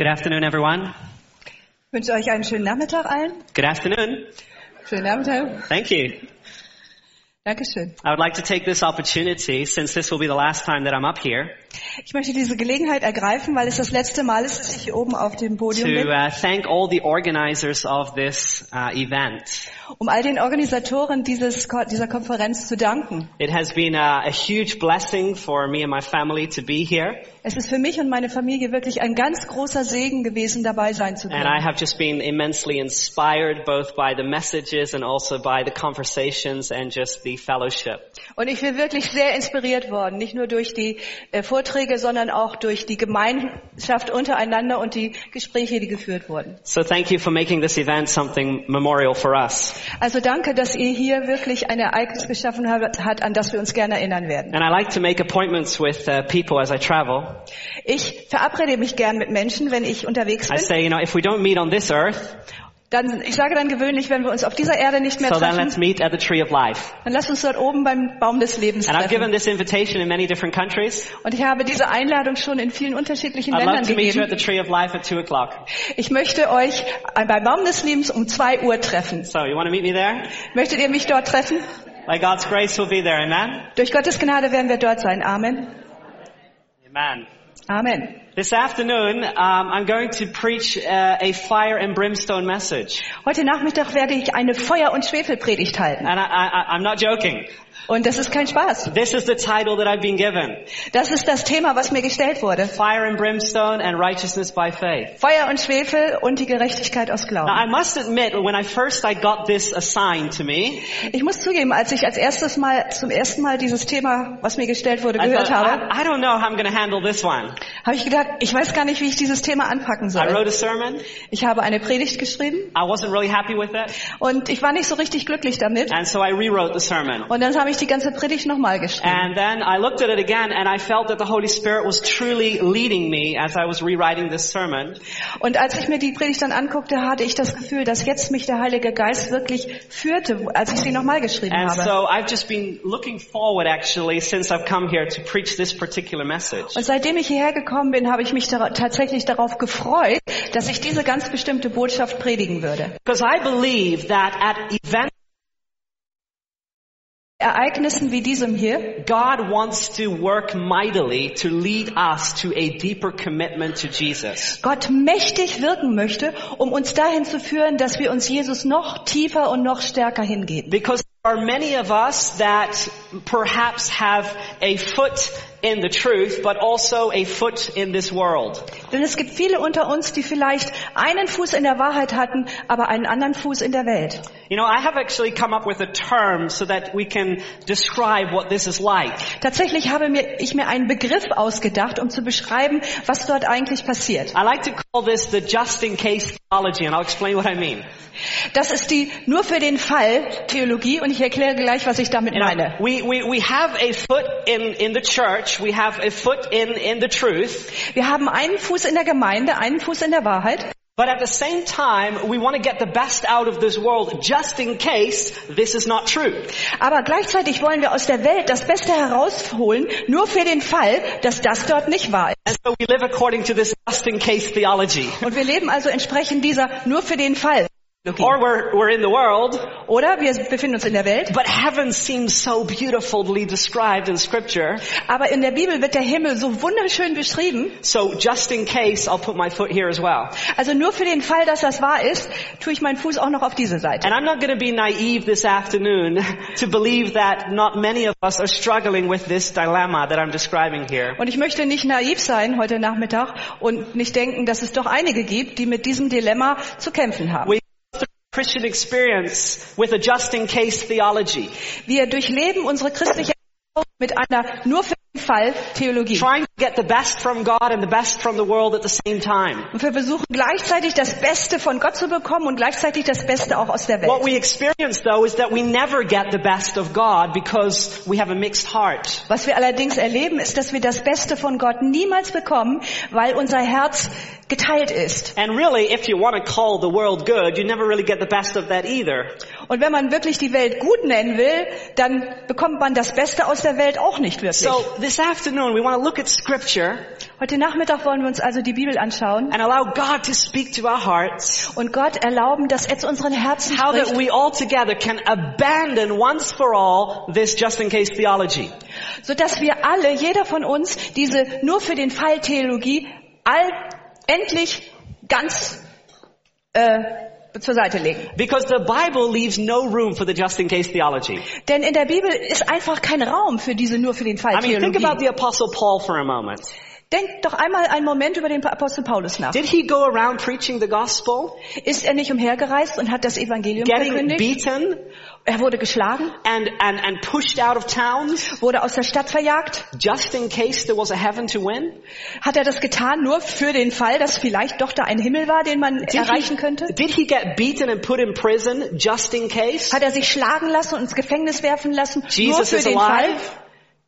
Good afternoon, everyone. Ich wünsche euch einen schönen Nachmittag allen. Good afternoon. Schönen Nachmittag. Thank you. Dankeschön. I would like to take this opportunity, since this will be the last time that I'm up here, Ich möchte diese Gelegenheit ergreifen, weil es das letzte Mal ist, dass ich hier oben auf dem Podium to bin, uh, thank all the organizers of this uh, event. um all den Organisatoren dieses, Ko- dieser Konferenz zu danken. It has been a, a huge blessing for me and my family to be here, Es ist für mich und meine Familie wirklich ein ganz großer Segen gewesen, dabei sein zu and I können. have just been immensely inspired both by the messages and also by the conversations and just the fellowship. Und ich bin wirklich sehr inspiriert worden, nicht nur durch die äh, Vorträge, sondern auch durch die Gemeinschaft untereinander und die Gespräche, die geführt wurden. So thank you for making this event something memorial for us. Also danke, dass ihr hier wirklich ein Ereignis geschaffen habt, hat, an das wir uns gerne erinnern werden. And I like to make appointments with uh, people as I travel. Ich verabrede mich gern mit Menschen, wenn ich unterwegs I bin. say, you know, if we don't meet on this earth, Dann, ich sage dann gewöhnlich, wenn wir uns auf dieser Erde nicht mehr so then let's treffen, meet at the tree of life. dann lass uns dort oben beim Baum des Lebens And I've given treffen. this invitation in many different countries. Und ich habe diese Einladung schon in vielen unterschiedlichen I'd love Ländern to meet you at the gegeben. tree of life at two o'clock. Ich möchte euch beim Baum des Lebens um zwei Uhr treffen. So you want to meet me there? Möchtet ihr mich dort treffen? By God's grace, we'll be there. Amen. Durch Gottes Gnade werden wir dort sein. Amen. Amen. Amen. This afternoon, um, I'm going to preach uh, a fire and brimstone message, Heute Nachmittag werde ich eine Feuer- und Schwefelpredigt halten. and I, I, I'm not joking. Und das ist kein Spaß. This is the title that I've been given: Das ist das Thema, was mir gestellt wurde. Fire and brimstone and righteousness by faith. Feuer und Schwefel und die Gerechtigkeit aus Now, Glauben. I must admit, when I first I got this assigned to me, Ich muss zugeben, als ich als erstes Mal zum ersten Mal dieses Thema, was mir gestellt wurde, I gehört thought, habe, I, I don't know how I'm going to handle this one. Habe ich gedacht, ich weiß gar nicht, wie ich dieses Thema anpacken I soll. wrote a sermon. Ich habe eine Predigt geschrieben I wasn't really happy with it, und ich war nicht so richtig glücklich damit. and so I rewrote the sermon. Und dann habe ich die ganze Predigt nochmal geschrieben. And then I looked at it again and I felt that the Holy Spirit was truly leading me as I was rewriting this sermon. Und als ich mir die Predigt dann anguckte, hatte ich das Gefühl, dass jetzt mich der Heilige Geist wirklich führte, als ich sie nochmal geschrieben And habe. so I've just been looking forward actually since I've come here to preach this particular message. Und seitdem ich hierher gekommen bin, habe ich mich dara- tatsächlich darauf gefreut, dass ich diese ganz bestimmte Botschaft predigen würde. Because I believe that at events Ereignissen wie diesem hier God wants to work mightily to lead us to a deeper commitment to Jesus. Gott mächtig wirken möchte, um uns dahin zu führen, dass wir uns Jesus noch tiefer und noch stärker hingeben. Because there are many of us that perhaps have a foot in the truth, but also a foot in this world. Denn es gibt viele unter uns, die vielleicht einen Fuß in der Wahrheit hatten, aber einen anderen Fuß in der Welt. You know, I have actually come up with a term so that we can describe what this is like. Tatsächlich habe mir, ich mir einen Begriff ausgedacht, um zu beschreiben, was dort eigentlich passiert. I like to call this the just in case theology, and I'll explain what I mean. Das ist die nur für den Fall Theologie und ich erkläre gleich, was ich damit meine. we, we, we have a foot in, in the church, we have a foot in, in the truth, Wir haben einen Fuß in der Gemeinde, einen Fuß in der Wahrheit. but at the same time, we want to get the best out of this world just in case this is not true. Aber gleichzeitig wollen wir aus der Welt das Beste herausholen, nur für den Fall, dass das dort nicht wahr ist. And so we live according to this just in case theology. Und wir leben also entsprechend dieser nur für den Fall. Or we're, we're in the world, Oder wir befinden uns in der Welt, but heaven seems so beautifully described in scripture. aber in der Bibel wird der Himmel so wunderschön beschrieben. So just in case, I'll put my foot here as well. Also nur für den Fall, dass das wahr ist, tue ich meinen Fuß auch noch auf diese Seite. And I'm not going to be naive this afternoon to believe that not many of us are struggling with this dilemma that I'm describing here. Und ich möchte nicht naiv sein heute Nachmittag und nicht denken, dass es doch einige gibt, die mit diesem Dilemma zu kämpfen haben. We Christian experience with a just in case theology, Wir durchleben unsere christliche mit einer nur für Fall Theologie. trying to get the best from God and the best from the world at the same time. Und wir versuchen gleichzeitig das Beste von Gott zu bekommen und gleichzeitig das Beste auch aus der What Welt. we experience though is that we never get the best of God because we have a mixed heart. Was wir allerdings erleben, ist, dass wir das Beste von Gott niemals bekommen, weil unser Herz geteilt ist. And really, if you want to call the world good, you never really get the best of that either. Und wenn man wirklich die Welt gut nennen will, dann bekommt man das Beste aus der Welt auch nicht wirklich. So this afternoon, we want to look at scripture Heute Nachmittag wollen wir uns also die Bibel anschauen and allow God to speak to our hearts. und Gott erlauben, dass er zu unseren Herzen How that spricht, we all together can abandon once for all this just in case theology. sodass wir alle, jeder von uns, diese nur für den Fall Theologie all, endlich ganz äh, zur Seite legen. Because the Bible leaves no room for the just in case theology. Denn in der Bibel ist einfach kein Raum für diese nur für den Fall I mean, think about the apostle Paul for a moment. Denkt doch einmal einen Moment über den Apostel Paulus nach. Did he go around preaching the gospel, Ist er nicht umhergereist und hat das Evangelium getting verkündigt? beaten Er wurde geschlagen, and, and, and pushed out of towns wurde aus der Stadt verjagt. just in case there was a heaven to win? Hat er das getan nur für den Fall, dass vielleicht doch da ein Himmel war, den man erreichen könnte? did he get beaten and put in prison just in case? Hat er sich schlagen lassen und ins Gefängnis werfen lassen? nur Jesus für is den alive? Fall?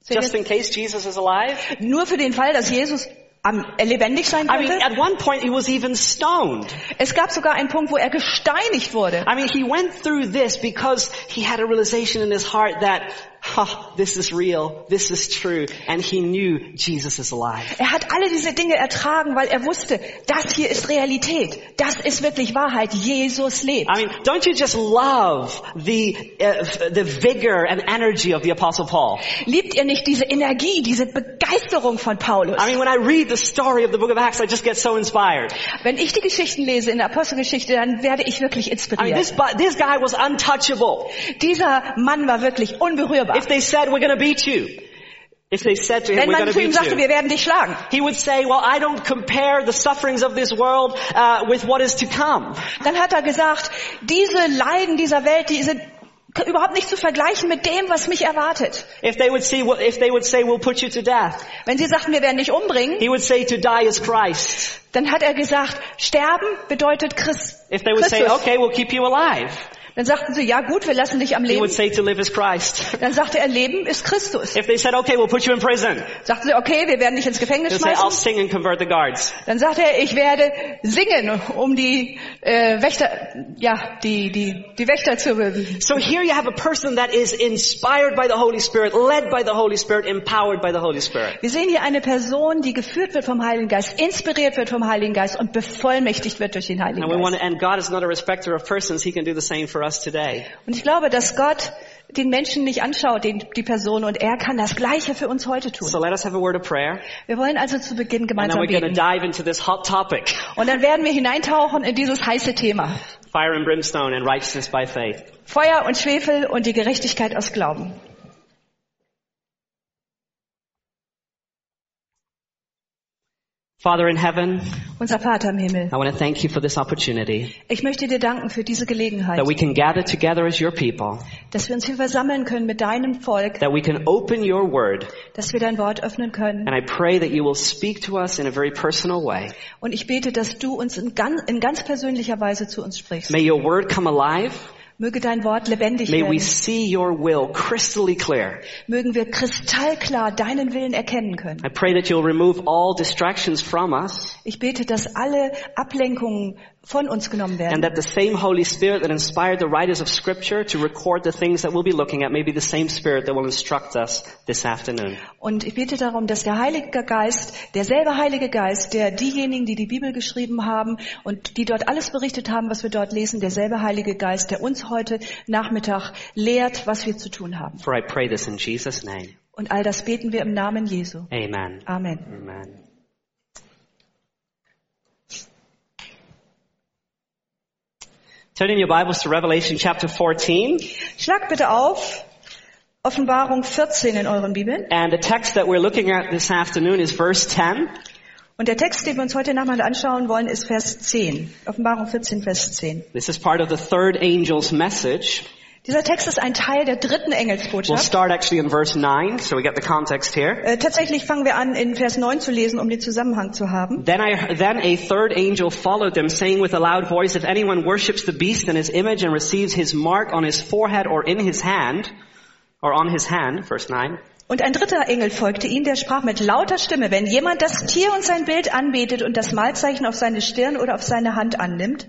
Just in case Jesus is alive? Nur für den Fall, dass Jesus am, äh, lebendig sein I mean, at one point he was even stoned. Es gab sogar einen Punkt, wo er gesteinigt wurde. I mean, he went through this because he had a realization in his heart that, huh, this is real, this is true, and he knew Jesus is alive. Er hat alle diese Dinge ertragen, weil er wusste, das hier ist Realität. Das ist wirklich Wahrheit. Jesus lebt. I mean, don't you just love the, uh, the vigor and energy of the apostle Paul? Liebt ihr nicht diese Energie, diese Begeisterung von Paulus? I mean, when I read the story of the book of Acts, I just get so inspired. Wenn ich die Geschichten lese in der Apostelgeschichte, dann werde ich wirklich I mean, inspiriert. this, this guy was untouchable. Dieser Mann war wirklich unberührbar. If they said, we're gonna beat you, if they said to him, Wenn man zu ihm sagte, wir werden dich schlagen, he would say, well, I don't compare the sufferings of this world uh, with what is to come. dann hat er gesagt, diese Leiden dieser Welt, die sind überhaupt nicht zu vergleichen mit dem, was mich erwartet. If they would see, if they would say, we'll put you to death, Wenn sie sagten, wir werden dich umbringen, he would say, to die is Christ. dann hat er gesagt, sterben bedeutet Christ, If they would say, Christus. okay, we'll keep you alive, Dann sagten sie, ja gut, wir lassen dich am he Leben. would say, to live is Christ. Dann sagte er, Leben ist Christus. If they said, okay, we'll put you in prison, Sagten sie, okay, wir werden dich ins Gefängnis he'll say, I'll schmeißen. sing and convert the guards. Dann sagte er, ich werde singen, um die äh, Wächter, ja, die die die Wächter zu So here you have a person that is inspired by the Holy Spirit, led by the Holy Spirit, empowered by the Holy Spirit. Wir sehen hier eine Person, die geführt wird vom Heiligen Geist, inspiriert wird vom Heiligen Geist und bevollmächtigt wird durch den Heiligen And we want Geist. to, and God is not a respecter of persons. He can do the same for us today. Und ich glaube, dass Gott den Menschen nicht anschaut, den, die Person, und er kann das Gleiche für uns heute tun. So let us have a word of prayer. Wir wollen also zu Beginn And then gemeinsam we're going to beten. dive into this hot topic. Und dann werden wir hineintauchen in dieses heiße Thema. Fire and brimstone and righteousness by faith. Feuer und Schwefel und die Gerechtigkeit aus Glauben. Father in heaven, Unser Vater im Himmel, I want to thank you for this opportunity ich möchte dir danken für diese Gelegenheit, that we can gather together as your people, dass wir uns hier versammeln können mit deinem Volk, that we can open your word. dass wir dein Wort öffnen können. And I pray that you will speak to us in a very personal way. Und ich bete, dass du uns in ganz, in ganz persönlicher Weise zu uns sprichst. May your word come alive. Möge dein Wort lebendig May we werden. see your will crystally clear. Mögen wir kristallklar deinen Willen erkennen können. I pray that you'll remove all distractions from us Ich bete, dass alle Ablenkungen von uns genommen and werden. that the same Holy Spirit that inspired the writers of scripture to record the things that we'll be looking at may be the same Spirit that will instruct us this afternoon. Und ich bete darum, dass der Heilige Geist, derselbe Heilige Geist, der diejenigen, die die Bibel geschrieben haben und die dort alles berichtet haben, was wir dort lesen, derselbe Heilige Geist, der uns heute Nachmittag lehrt, was wir zu tun haben. For I pray this in Jesus' name. Und all das beten wir im Namen Jesu. Amen. Amen. Amen. Turn in your Bibles to Revelation chapter 14. Schlag bitte auf Offenbarung 14 in euren Bibeln. And the text that we're looking at this afternoon is verse 10. Und der Text, den wir uns heute Nachmittag anschauen wollen, ist Vers 10. Offenbarung 14, Vers 10. This is part of the third angel's message. Dieser Text ist ein Teil der dritten We'll Engelsbotschaft. start actually in verse 9, so we get the context here. Äh, tatsächlich fangen wir an, in Vers 9 zu lesen, um den Zusammenhang zu haben. Then I, then a third angel followed them saying with a loud voice, if anyone worships the beast and his image and receives his mark on his forehead or in his hand, or on his hand, verse 9, Und ein dritter Engel folgte ihm, der sprach mit lauter Stimme, wenn jemand das Tier und sein Bild anbetet und das Malzeichen auf seine Stirn oder auf seine Hand annimmt,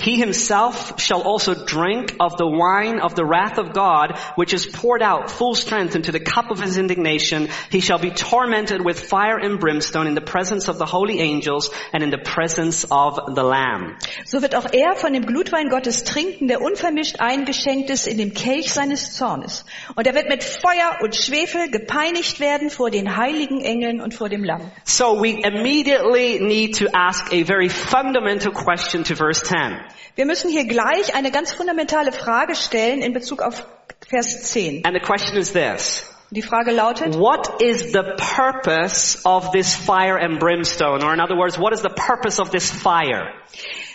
He himself shall also drink of the wine of the wrath of God, which is poured out full strength into the cup of his indignation. He shall be tormented with fire and brimstone in the presence of the holy angels and in the presence of the Lamb. So wird auch er von dem Glutwein Gottes trinken, der unvermischt eingeschenkt ist in dem Kelch seines Zornes. Und er wird mit Feuer und Schwefel gepeinigt werden vor den heiligen Engeln und vor dem Lamm. So we immediately need to ask a very fundamental question to verse 10. Wir müssen hier gleich eine ganz fundamentale Frage stellen in Bezug auf Vers 10. And the question is this. Die Frage lautet, What is the purpose of this fire and brimstone? Or in other words, what is the purpose of this fire?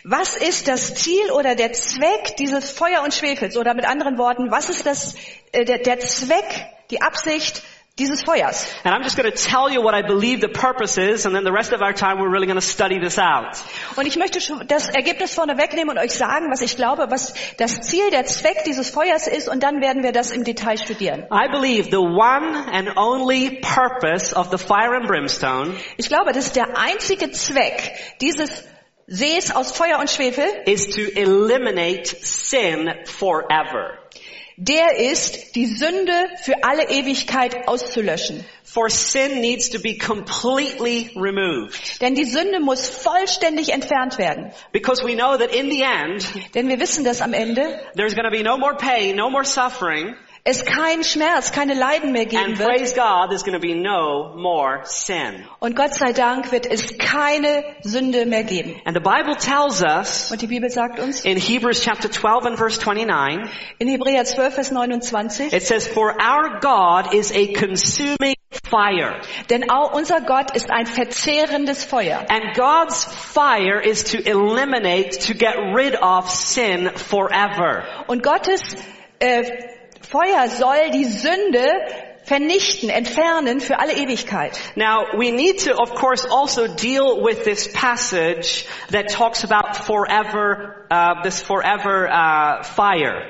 was ist das Ziel oder der Zweck dieses Feuer und Schwefels? Oder mit anderen Worten, was ist das, äh, der, der Zweck, die Absicht dieses Feuers? And I'm just going to tell you what I believe the purpose is, and then the rest of our time we're really going to study this out. Und ich möchte schon das Ergebnis vorne wegnehmen und euch sagen, was ich glaube, was das Ziel, der Zweck dieses Feuers ist, und dann werden wir das im Detail studieren. I believe the one and only purpose of the fire and brimstone Ich glaube, das ist der einzige Zweck dieses Sees aus Feuer und Schwefel, is to eliminate sin forever. Der ist, die Sünde für alle Ewigkeit auszulöschen. For sin needs to be completely removed. Denn die Sünde muss vollständig entfernt werden. Because we know that in the end, Denn wir wissen, dass am Ende there's going to be no more pain, no more suffering, es keinen Schmerz, keine Leiden mehr geben and wird. praise God, there's going to be no more sin. Und Gott sei Dank wird es keine Sünde mehr geben. And the Bible tells us Und die Bibel sagt uns in Hebrews chapter 12 and verse 29, in Hebräer 12, Vers 29, it says, For our God is a consuming fire. denn auch unser Gott ist ein verzehrendes Feuer. And God's fire is to eliminate, to get rid of sin forever. Und Gottes äh, Feuer soll die Sünde vernichten, entfernen für alle Ewigkeit. Now, we need to, of course, also deal with this passage that talks about forever, uh, this forever uh, fire.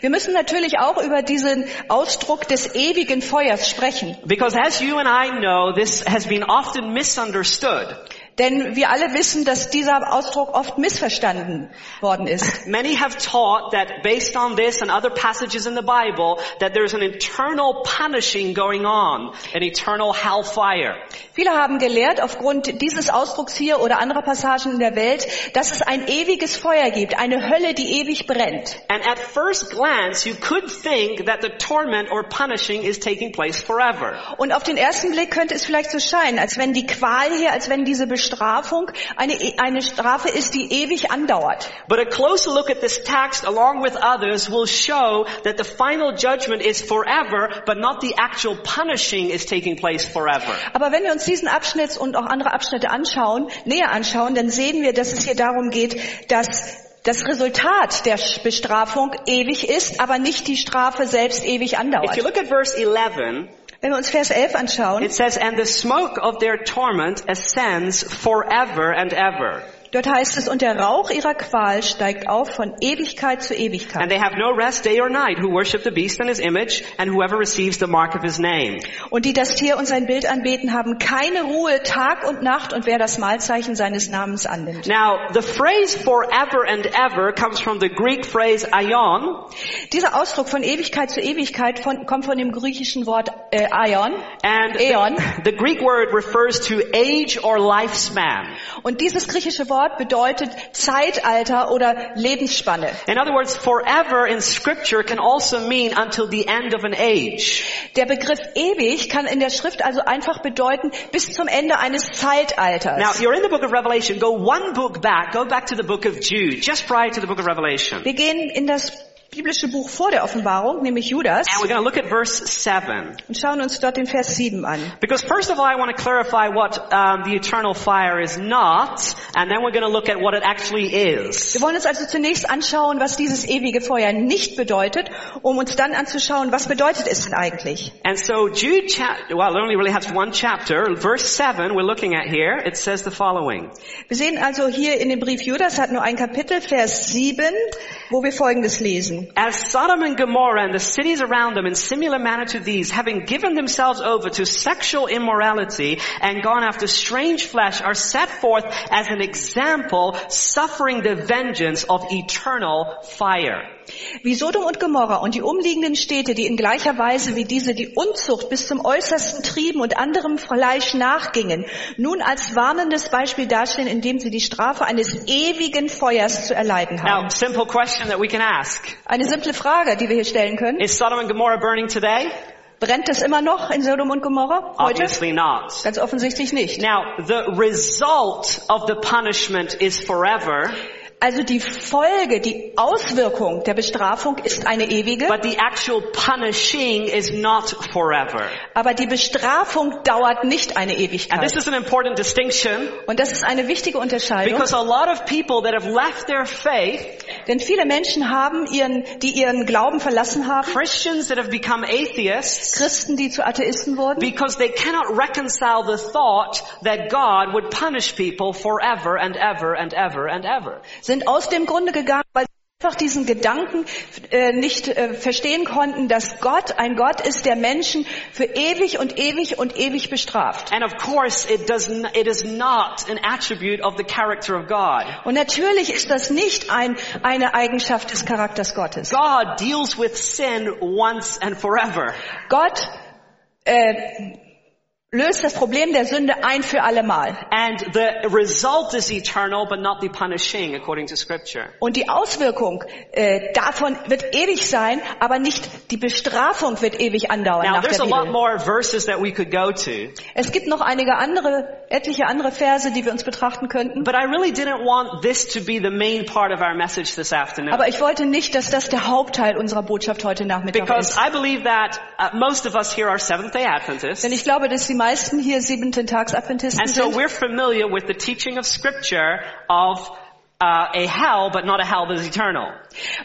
Wir müssen natürlich auch über diesen Ausdruck des ewigen Feuers sprechen. Because as you and I know, this has been often misunderstood. Denn wir alle wissen, dass dieser Ausdruck oft missverstanden worden ist. Many have taught that based on this and other passages in the Bible, that there's an internal punishing going on, an eternal hellfire. Viele haben gelehrt, aufgrund dieses Ausdrucks hier oder anderer Passagen in der Welt, dass es ein ewiges Feuer gibt, eine Hölle, die ewig brennt. And at first glance, you could think that the torment or punishing is taking place forever. Und auf den ersten Blick könnte es vielleicht so scheinen, als wenn die Qual hier, als wenn diese Bestrafung eine, eine Strafe ist, die ewig andauert. But a closer look at this text along with others will show that the final judgment is forever, but not the actual punishing is taking place forever. Aber wenn wir uns diesen Abschnitt und auch andere Abschnitte anschauen, näher anschauen, dann sehen wir, dass es hier darum geht, dass das Resultat der Bestrafung ewig ist, aber nicht die Strafe selbst ewig If andauert. you look at verse 11, Wenn wir uns Vers 11 anschauen, it says, And the smoke of their torment ascends forever and ever. Dort heißt es, und der Rauch ihrer Qual steigt auf von Ewigkeit zu Ewigkeit. And they have no rest day or night who worship the beast and his image and whoever receives the mark of his name. Und die das Tier und sein Bild anbeten, haben keine Ruhe Tag und Nacht und wer das Malzeichen seines Namens annimmt. Now, the phrase forever and ever comes from the Greek phrase aion, Dieser Ausdruck von Ewigkeit zu Ewigkeit von, kommt von dem griechischen Wort äh, Aion. and the, the Greek word refers to age or lifespan. Und dieses griechische Wort bedeutet Zeitalter oder Lebensspanne. In other words, forever in scripture can also mean until the end of an age. Der Begriff ewig kann in der Schrift also einfach bedeuten bis zum Ende eines Zeitalters. Now, you're in the book of Revelation. Go one book back. Go back to the book of Jude, just prior to the book of Revelation. Wir gehen in das biblische Buch vor der Offenbarung, nämlich Judas, And we're going to look at verse 7. und schauen uns dort den Vers 7 an. Because first of all, I want to clarify what um, the eternal fire is not, and then we're going to look at what it actually is. Wir wollen uns also zunächst anschauen, was dieses ewige Feuer nicht bedeutet, um uns dann anzuschauen, was bedeutet es denn eigentlich? And so Jude, chap- well, it only really has one chapter. Verse 7 we're looking at here. It says the following. Wir sehen also hier in dem Brief Judas hat nur ein Kapitel, Vers 7, wo wir Folgendes lesen. As Sodom and Gomorrah and the cities around them in similar manner to these, having given themselves over to sexual immorality and gone after strange flesh, are set forth as an example, suffering the vengeance of eternal fire. Wie Sodom und Gomorra und die umliegenden Städte, die in gleicher Weise wie diese die Unzucht bis zum Äußersten trieben und anderem Fleisch nachgingen, nun als warnendes Beispiel dastehen, indem sie die Strafe eines ewigen Feuers zu erleiden haben. Now, simple question that we can ask. Eine simple Frage, die wir hier stellen können. Is Sodom and Gomorrah burning today? Brennt es immer noch in Sodom und Gomorra heute? Obviously not. Ganz offensichtlich nicht. Now, the result of the punishment is forever, Also die Folge, die Auswirkung der Bestrafung ist eine ewige, but the actual punishing is not forever. aber die Bestrafung dauert nicht eine And this Ewigkeit. is an important distinction Und das ist eine wichtige Unterscheidung, because a lot of people that have left their faith, denn viele Menschen haben ihren, die ihren Glauben verlassen haben, Christians that have become atheists, Christen, die zu Atheisten wurden, because they cannot reconcile the thought that God would punish people forever and ever and ever and ever. sind aus dem Grunde gegangen, weil sie einfach diesen Gedanken äh, nicht äh, verstehen konnten, dass Gott ein Gott ist, der Menschen für ewig und ewig und ewig bestraft. And of course, it does it is not an attribute of the character of God. Und natürlich ist das nicht ein, eine Eigenschaft des Charakters Gottes. God deals with sin once and forever. Gott äh, löst das Problem der Sünde ein für alle Mal. And the result is eternal, but not the punishing, according to scripture. Und die Auswirkung äh, davon wird ewig sein, aber nicht die Bestrafung wird ewig andauern Now, nach there's der a lot more verses that we could go to, Es gibt noch einige andere, etliche andere Verse, die wir uns betrachten könnten. but I really didn't want this to be the main part of our message this afternoon. Aber ich wollte nicht, dass das der Hauptteil unserer Botschaft heute Nachmittag Because ist. I believe that uh, most of us here are Seventh-day Adventists. Denn ich glaube, dass die meisten hier siebenten Tags Adventisten And so sind. we're familiar with the teaching of scripture of uh, a hell, but not a hell that is eternal.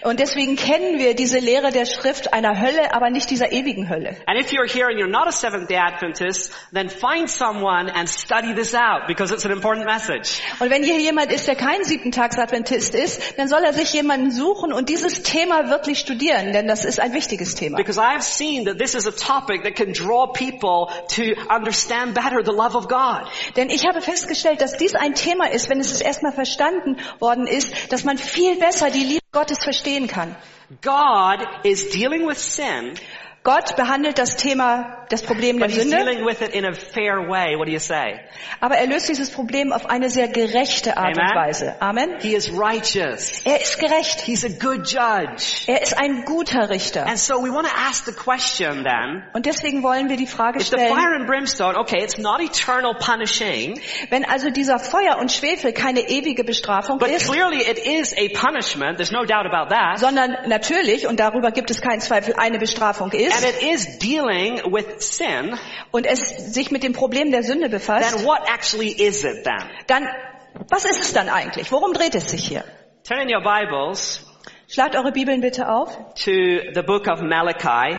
Und deswegen kennen wir diese Lehre der Schrift einer Hölle, aber nicht dieser ewigen Hölle. And if you're here and you're not a Seventh-day Adventist, then find someone and study this out because it's an important message. Und wenn hier jemand ist, der kein siebten Tags Adventist ist, dann soll er sich jemanden suchen und dieses Thema wirklich studieren, denn das ist ein wichtiges Thema. Because I have seen that this is a topic that can draw people to understand better the love of God. Denn ich habe festgestellt, dass dies ein Thema ist, wenn es es erstmal verstanden worden ist, dass man viel besser die Liebe Gottes verstehen kann. God is dealing with sin, Gott behandelt das Thema, das Problem der Sünde, dealing with it in a fair way. What do you say? aber er löst dieses Problem auf eine sehr gerechte Art und Amen. Weise. Amen. He is righteous. Er ist gerecht. He's a good judge. Er ist ein guter Richter. And so we want to ask the question then, Und deswegen wollen wir die Frage stellen, fire and brimstone, okay, it's not eternal punishing, wenn also dieser Feuer und Schwefel keine ewige Bestrafung but ist, clearly it is a punishment, there's no doubt about that, sondern natürlich, und darüber gibt es keinen Zweifel, eine Bestrafung and ist, it is dealing with sin, und es sich mit dem Problem der Sünde befasst, then what actually is it then? dann, was ist es dann eigentlich? Worum dreht es sich hier? Turn in your Bibles Schlagt eure Bibeln bitte auf. to the book of Malachi,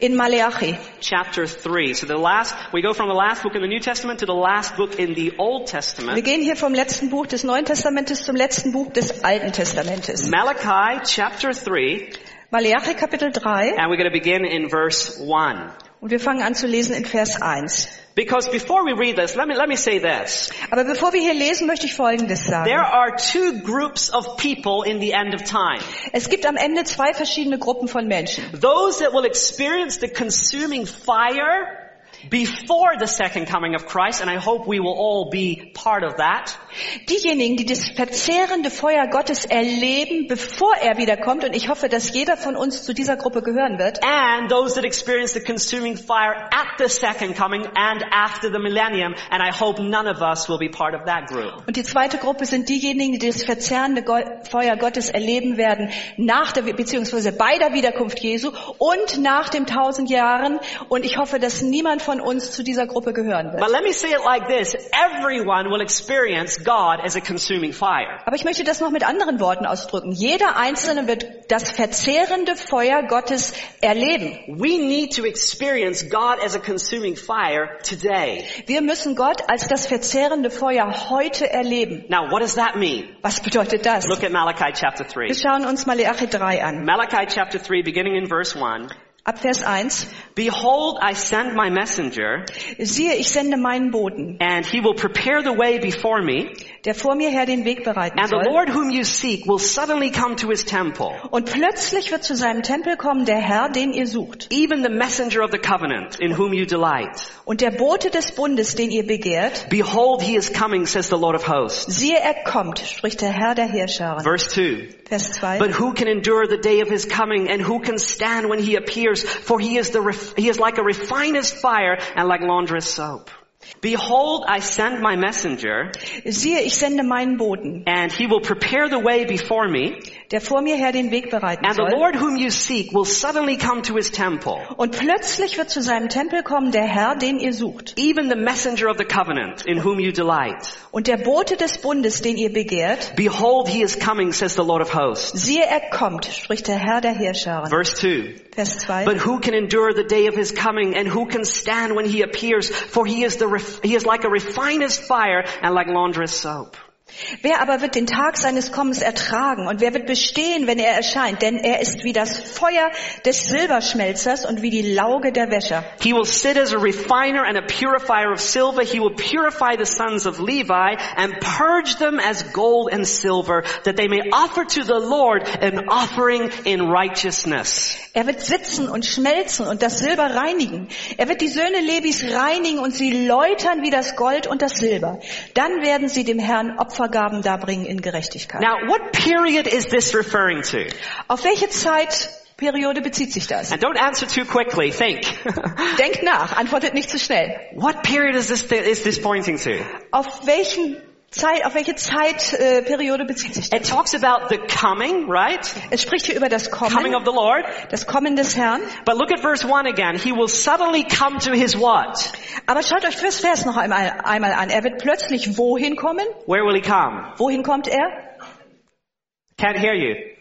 In Maleachi. chapter 3. So the last, we go from the last book in the New Testament to the last book in the Old Wir Testament. gehen hier vom letzten Buch des Neuen Testamentes zum letzten Buch des Alten Testamentes. Malachi chapter 3, Maleachi Kapitel 3 and we're going to begin in verse 1. und wir fangen an zu lesen in Vers 1. Because before we read this, let me, let me say this. Aber bevor wir hier lesen, möchte ich Folgendes There sagen. are two groups of people in the end of time. Es gibt am Ende zwei verschiedene Gruppen von Menschen. Those that will experience the consuming fire before the second coming of Christ, and I hope we will all be part of that. Diejenigen, die das verzehrende Feuer Gottes erleben, bevor er wiederkommt, und ich hoffe, dass jeder von uns zu dieser Gruppe gehören wird, And those that experience the consuming fire at the second coming and after the millennium, and I hope none of us will be part of that group. Und die zweite Gruppe sind diejenigen, die das verzehrende Feuer Gottes erleben werden nach der, beziehungsweise bei der Wiederkunft Jesu und nach dem tausend Jahren. Und ich hoffe, dass niemand von von uns zu dieser Gruppe gehören But wird. let me say it like this. Everyone will experience God as a consuming fire. Aber ich möchte das noch mit anderen Worten ausdrücken. Jeder Einzelne wird das verzehrende Feuer Gottes erleben. We need to experience God as a consuming fire today. Wir müssen Gott als das verzehrende Feuer heute erleben. Now, what does that mean? Was bedeutet das? Look at Malachi chapter 3. Wir schauen uns Malachi 3 an. Malachi chapter 3, beginning in verse 1. Ab Vers 1. Behold, I send my messenger, Siehe, ich sende meinen Boten, and he will prepare the way before me, der vor mir her den Weg bereiten and the soll. Lord whom you seek will suddenly come to his temple, Und plötzlich wird zu seinem Tempel kommen der Herr, den ihr sucht. even the messenger of the covenant in whom you delight. Und der Bote des Bundes, den ihr begehrt, Behold, he is coming, says the Lord of hosts. siehe, er kommt, spricht der Herr der Heerscharen. Verse 2. Vers 2. But who can endure the day of his coming and who can stand when he appears? For he is the, ref- he is like a refiner's fire and like laundress soap. Behold, I send my messenger Siehe, ich sende meinen Boten, and he will prepare the way before me der vor mir her den Weg bereiten and the soll. Lord whom you seek will suddenly come to his temple. Und plötzlich wird zu seinem Tempel kommen der Herr, den ihr sucht. Even the messenger of the covenant in whom you delight. Und der Bote des Bundes, den ihr begehrt, Behold, he is coming, says the Lord of hosts. siehe, er kommt, spricht der Herr der Heerscharen. Verse 2. Vers 2. But who can endure the day of his coming and who can stand when he appears? For he is the, ref- he is like a refiner's fire and like laundress soap. Wer aber wird den Tag seines Kommens ertragen und wer wird bestehen, wenn er erscheint? Denn er ist wie das Feuer des Silberschmelzers und wie die Lauge der Wäscher. He will sit as a refiner and a purifier of silver. He will purify the sons of Levi and purge them as gold and silver that they may offer to the Lord an offering in righteousness. Er wird sitzen und schmelzen und das Silber reinigen. Er wird die Söhne Levis reinigen und sie läutern wie das Gold und das Silber. Dann werden sie dem Herrn Opfergaben darbringen in Gerechtigkeit. Now, what period is this referring to? Auf welche Zeitperiode bezieht sich das? And don't answer too quickly. Think. Denkt nach, antwortet nicht zu schnell. what period is this, is this pointing to? Auf welchen Zeit, auf welche Zeitperiode bezieht sich das? It talks about the coming, right? Es spricht hier über das Coming of the Lord. das Kommen des Herrn. But look at verse 1 again. He will suddenly come to his what? Aber schaut euch das Vers noch einmal, einmal an. Er wird plötzlich wohin kommen? Where will he come? Wohin kommt er? Can't hear you.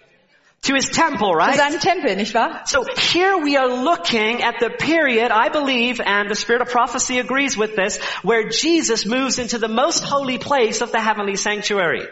To his temple, Zu right? seinem Tempel, nicht wahr? So here we are looking at the period, I believe, and the spirit of prophecy agrees with this, where Jesus moves into the most holy place of the heavenly sanctuary.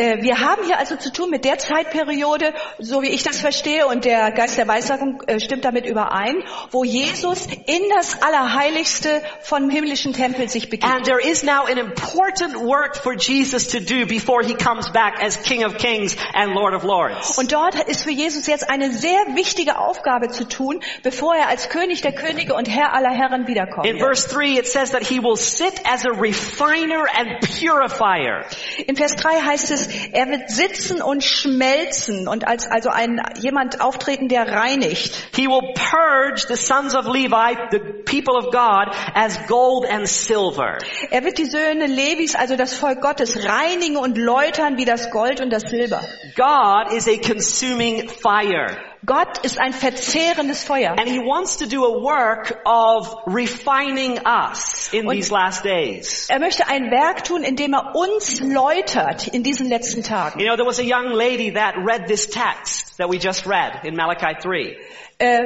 Äh, Wir haben hier also zu tun mit der Zeitperiode, so wie ich das verstehe, und der Geist der Weissagung äh, stimmt damit überein, wo Jesus in das Allerheiligste vom himmlischen Tempel sich begibt. And there is now an important work for Jesus to do before he comes back as King of Kings and Lord of Lords. Und dort ist für Jesus jetzt eine sehr wichtige Aufgabe zu tun, bevor er als König der Könige und Herr aller Herren wiederkommt. In verse 3 it says that he will sit as a refiner and purifier. In Vers 3 heißt es, er wird sitzen und schmelzen und als also ein jemand auftreten, der reinigt. He will purge the sons of Levi, the people of God, as gold and silver. Er wird die Söhne Levis, also das Volk Gottes, reinigen und läutern wie das Gold und das Silber. God is a consuming fire. Gott ist ein verzehrendes Feuer. And he wants to do a work of refining us in Und- these last days. Er möchte ein Werk tun, indem er uns läutert in diesen letzten Tagen. You know, there was a young lady that read this text that we just read in Malachi 3. Äh,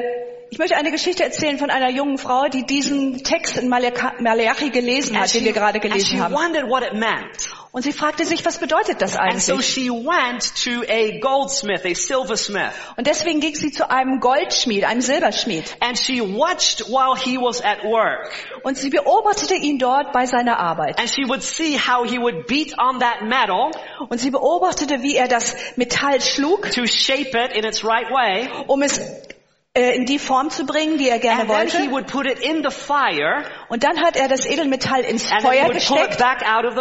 ich möchte eine Geschichte erzählen von einer jungen Frau, die diesen Text in Malachi gelesen hat, den wir gerade gelesen haben. wondered what it meant. Und sie fragte sich, was bedeutet das And so eigentlich? she went to a goldsmith, a silversmith, Und deswegen ging sie zu einem Goldschmied, einem Silberschmied. and she watched while he was at work. Und sie beobachtete ihn dort bei seiner Arbeit. And she would see how he would beat on that metal Und sie beobachtete, wie er das Metall schlug, to shape it in its right way. um es in die Form zu bringen, die er gerne And then he wollte. would put it in the fire Und dann hat er das Edelmetall ins Feuer gesteckt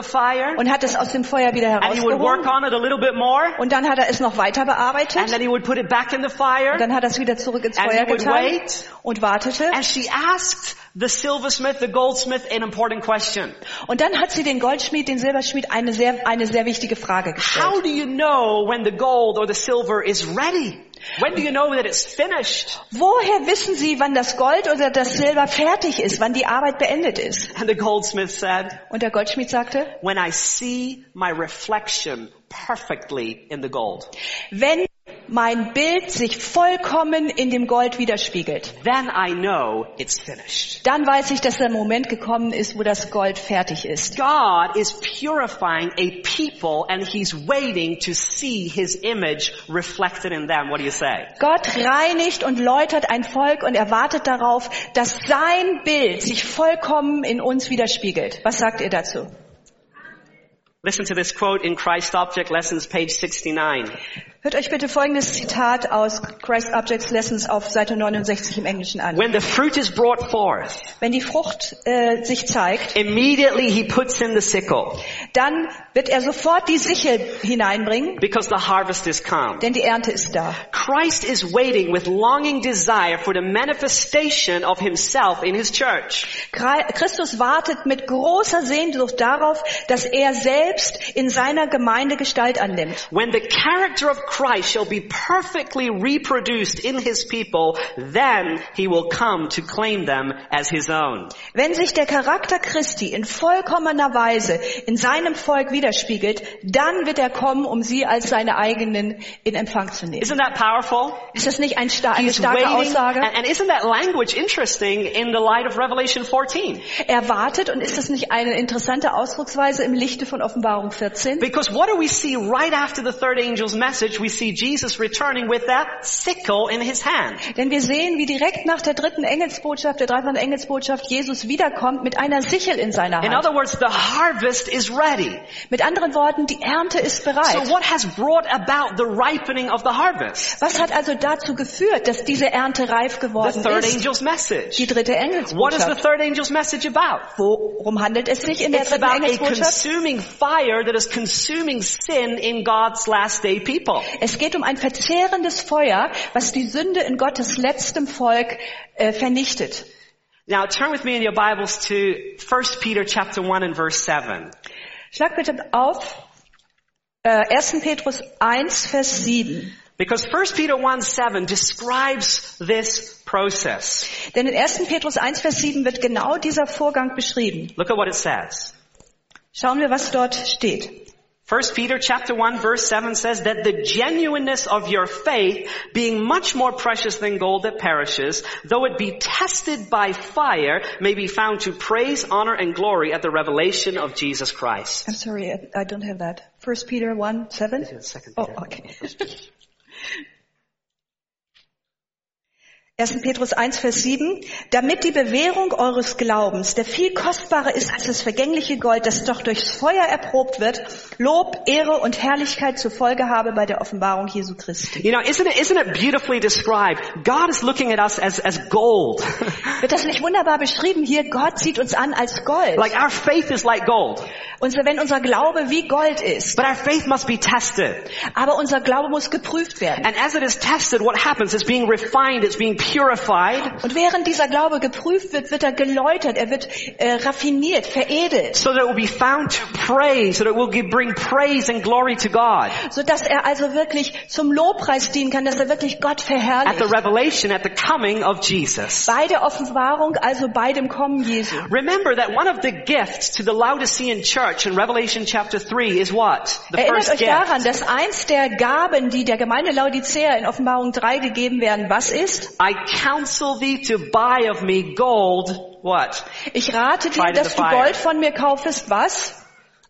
fire und hat es aus dem Feuer wieder and he would work herausgehoben. on it a little bit more Und dann hat er es noch weiter and bearbeitet. then he would put it back in the fire Und dann hat er es wieder zurück ins Feuer getan wait und wartete. and she asked the silversmith, the goldsmith, an important question. Und dann hat sie den Goldschmied, den Silberschmied eine sehr, eine sehr wichtige Frage gestellt. How do you know when the gold or the silver is ready? When do you know that it's finished? Woher wissen Sie, wann das Gold oder das Silber fertig ist, wann die Arbeit beendet ist? And the goldsmith said, Und der Goldschmied sagte, when I see my reflection perfectly in the gold. wenn mein Bild sich vollkommen in dem Gold widerspiegelt, Then I know it's finished. dann weiß ich, dass der Moment gekommen ist, wo das Gold fertig ist. God is purifying a people and he's waiting to see his image reflected in them. What do you say? Gott reinigt und läutert ein Volk und er wartet darauf, dass sein Bild sich vollkommen in uns widerspiegelt. Was sagt ihr dazu? Listen to this quote in Christ Object Lessons, page 69. Hört euch bitte folgendes Zitat aus Christ Objects Lessons auf Seite 69 im Englischen an. When the fruit is brought forth, Wenn die Frucht äh, sich zeigt, immediately he puts in the sickle dann wird er sofort die Sichel hineinbringen, because the harvest is come. denn die Ernte ist da. Christ is waiting with longing desire for the manifestation of himself in his church. Christus wartet mit großer Sehnsucht darauf, dass er selbst in seiner Gemeinde Gestalt annimmt. When the character of Christ shall be perfectly reproduced in his people, then he will come to claim them as his own. Wenn sich der Charakter Christi in vollkommener Weise in seinem Volk widerspiegelt, dann wird er kommen, um sie als seine eigenen in Empfang zu nehmen. Isn't that powerful? Ist das nicht ein sta eine starke Aussage? and, and isn't that language interesting in the light of Revelation 14? Er wartet und ist das nicht eine interessante Ausdrucksweise im Lichte von Offenbarung 14? Because what do we see right after the third angel's message? We see Jesus returning with that sickle in his hand. Denn wir sehen, wie direkt nach der dritten Engelsbotschaft, der dreifachen Engelsbotschaft, Jesus wiederkommt mit einer Sichel in seiner In Hand. other words, the harvest is ready. Mit anderen Worten, die Ernte ist So bereit. what has brought about the ripening of the harvest? Was hat also dazu geführt, dass diese Ernte reif The geworden third ist? angel's message. Die dritte What is the Engelsbotschaft. third angel's message about? Worum handelt es sich in der It's dritten about a Engelsbotschaft? consuming fire that is consuming sin in God's last day people. Es geht um ein verzehrendes Feuer, was die Sünde in Gottes letztem Volk äh, vernichtet. Now turn with me in your Bibles to 1 Peter chapter 1 and verse 7. Schlag bitte auf äh, 1. Petrus 1, Vers 7. Because 1 Peter 1 7 describes this process. Denn in 1. Petrus 1, Vers 7 wird genau dieser Vorgang beschrieben. Look at what it says. Schauen wir, was dort steht. 1 Peter chapter 1 verse 7 says that the genuineness of your faith being much more precious than gold that perishes, though it be tested by fire, may be found to praise, honor, and glory at the revelation of Jesus Christ. I'm sorry, I- I don't have that. 1 Peter 1, 7? Second Oh, okay. 1. Petrus 1, Vers 7. Damit die Bewährung eures Glaubens, der viel kostbarer ist als das vergängliche Gold, das doch durchs Feuer erprobt wird, Lob, Ehre und Herrlichkeit zur Folge habe bei der Offenbarung Jesu Christi. You know, isn't it, isn't it beautifully described? God is looking at us as, as gold. Wird das nicht wunderbar beschrieben hier? Gott sieht uns an als Gold. like our faith is like gold. Unser, wenn unser Glaube wie Gold ist. But our faith must be tested. Aber unser Glaube muss geprüft werden. And as it is tested, what happens? It's being refined, it's being purified, Und während dieser Glaube geprüft wird, wird er geläutert, er wird äh, raffiniert, veredelt, so that it will be found to praise, so that it will bring praise and glory to God. sodass er also wirklich zum Lobpreis dienen kann, dass er wirklich Gott At the verherrlicht. revelation, at the coming of Jesus. Bei der Offenbarung, also bei dem Kommen Jesu. Remember that one of the gifts to the Laodicean church in Revelation chapter 3 is what? The Erinnert first euch daran, gift. dass eins der Gaben, die der Gemeinde Laodicea in Offenbarung 3 gegeben werden, was ist? I counsel thee to buy of me gold, what? Ich rate dir, dass du. Gold von mir kaufest, was?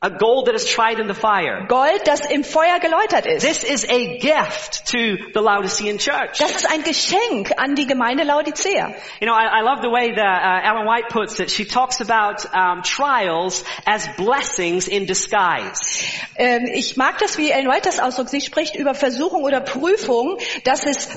A gold that is tried in the fire. Gold, das im Feuer geläutert ist. This is a gift to the Laodicean church. Das ist ein Geschenk an die Gemeinde Laodicea. You know, I, I love the way that uh, Ellen White puts it. She talks about um, trials as blessings in disguise. Ähm, ich mag das, wie Ellen White das ausdrückt. Sie spricht über Versuchung oder Prüfung, dass es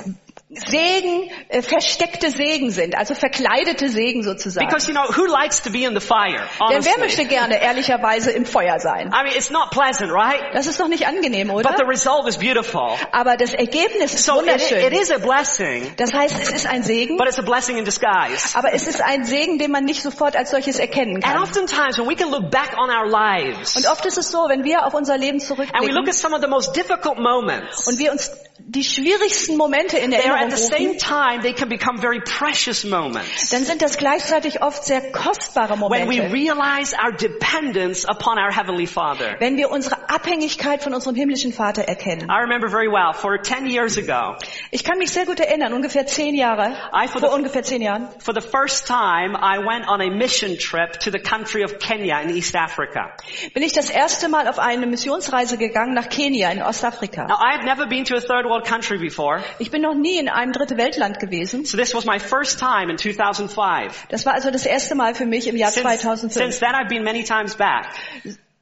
Segen, äh, versteckte Segen sind, also verkleidete Segen sozusagen. Because, you know, who likes to be in the fire? Denn wer möchte gerne ehrlicherweise im Feuer sein? I mean, it's not pleasant, right? Das ist doch nicht angenehm, oder? But the result is beautiful. Aber das Ergebnis ist So it, wunderschön. it is a blessing, Das heißt, es ist ein Segen, but it's a blessing in disguise. aber es ist ein Segen, den man nicht sofort als solches erkennen And kann. oftentimes when we can look back on our lives Und oft ist es so, wenn wir auf unser Leben and we look zurückblicken at some of the most difficult moments, und wir uns die schwierigsten Momente in Erinnerung at the same rufen, time, they can become very precious moments. dann sind das gleichzeitig oft sehr kostbare When we Momente. realize our dependence upon our Heavenly Father. Wenn wir unsere Abhängigkeit von unserem himmlischen Vater erkennen. I remember very well, for 10 years ago, Ich kann mich sehr gut erinnern, ungefähr zehn Jahre, I vor the- ungefähr zehn Jahren, for the first time, I went on a mission trip to the country of Kenya in East Africa. bin ich das erste Mal auf eine Missionsreise gegangen nach Kenia in Ostafrika. Now, I had never been to a third world country before, Ich bin noch nie in einem dritte Weltland gewesen. so this was my first time in 2005. Das war also das erste Mal für mich im Jahr Since, 2005. since then, I've been many times back.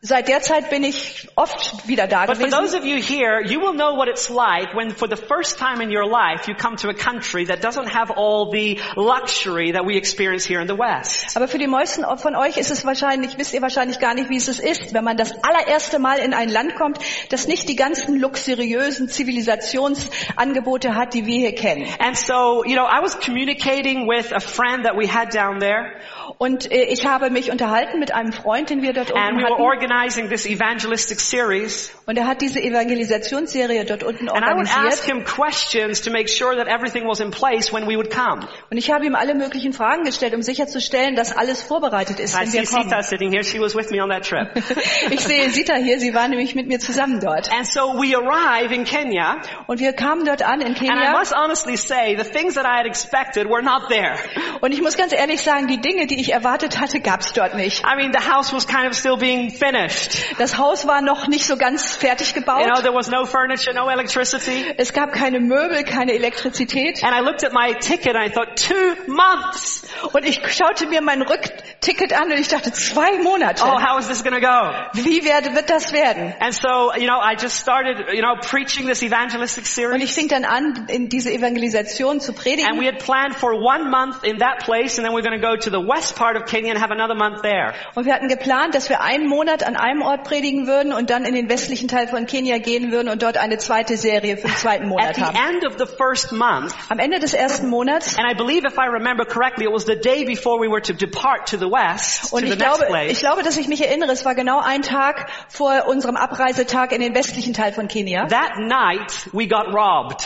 Seit der Zeit bin ich oft wieder da But for those gewesen. of you here, you will know what it's like when for the first time in your life you come to a country that doesn't have all the luxury that we experience here in the West. Aber für die meisten von euch ist es wahrscheinlich, wisst ihr wahrscheinlich gar nicht, wie es ist, wenn man das allererste Mal in ein Land kommt, das nicht die ganzen luxuriösen Zivilisationsangebote hat, die wir hier kennen. And so, you know, I was communicating with a friend that we had down there, Und äh, ich habe mich unterhalten mit einem Freund, den wir dort were hatten. Organizing this evangelistic series, Und er hat diese Evangelisationsserie dort unten and I would ask organisiert. him questions to make sure that everything was in place when we would come. Und ich habe ihm alle möglichen Fragen gestellt, um sicherzustellen, dass alles vorbereitet ist, I wenn see wir kommen. Sita sitting here, she was with me on that trip. Ich sehe Sita hier, sie war nämlich mit mir zusammen dort. And so we arrive in Kenya, Und wir kamen dort an in and I Kenia. must honestly say, the things that I had expected were not there. Und ich muss ganz ehrlich sagen, die Dinge, die ich erwartet hatte, gab es dort nicht. I mean, the house was kind of still being finished. Das Haus war noch nicht so ganz fertig You gebaut. know, there was no furniture, no electricity. Es gab keine Möbel, keine Elektrizität. And I looked at my ticket and I thought, two months! Und ich schaute mir mein Rückticket an und ich dachte, zwei Monate. Oh, how is this gonna go? Wie werde, wird das werden? And so, you know, I just started, you know, preaching this evangelistic Und series. ich fing dann an, in diese Evangelisation zu And predigen. we had planned for one month in that place and then we're gonna go to the west part of Kenya and have another month there. Und wir hatten geplant, dass wir einen Monat an einem Ort predigen würden und dann in den westlichen Teil von Kenia gehen würden und dort eine zweite Serie für den zweiten At Monat haben. month, Am Ende des ersten Monats and I believe if I remember correctly, it was the day before we were to depart to the west, to Und ich glaube, ich glaube, dass ich mich erinnere, es war genau ein Tag vor unserem Abreisetag in den westlichen Teil von Kenia. That night, we got robbed.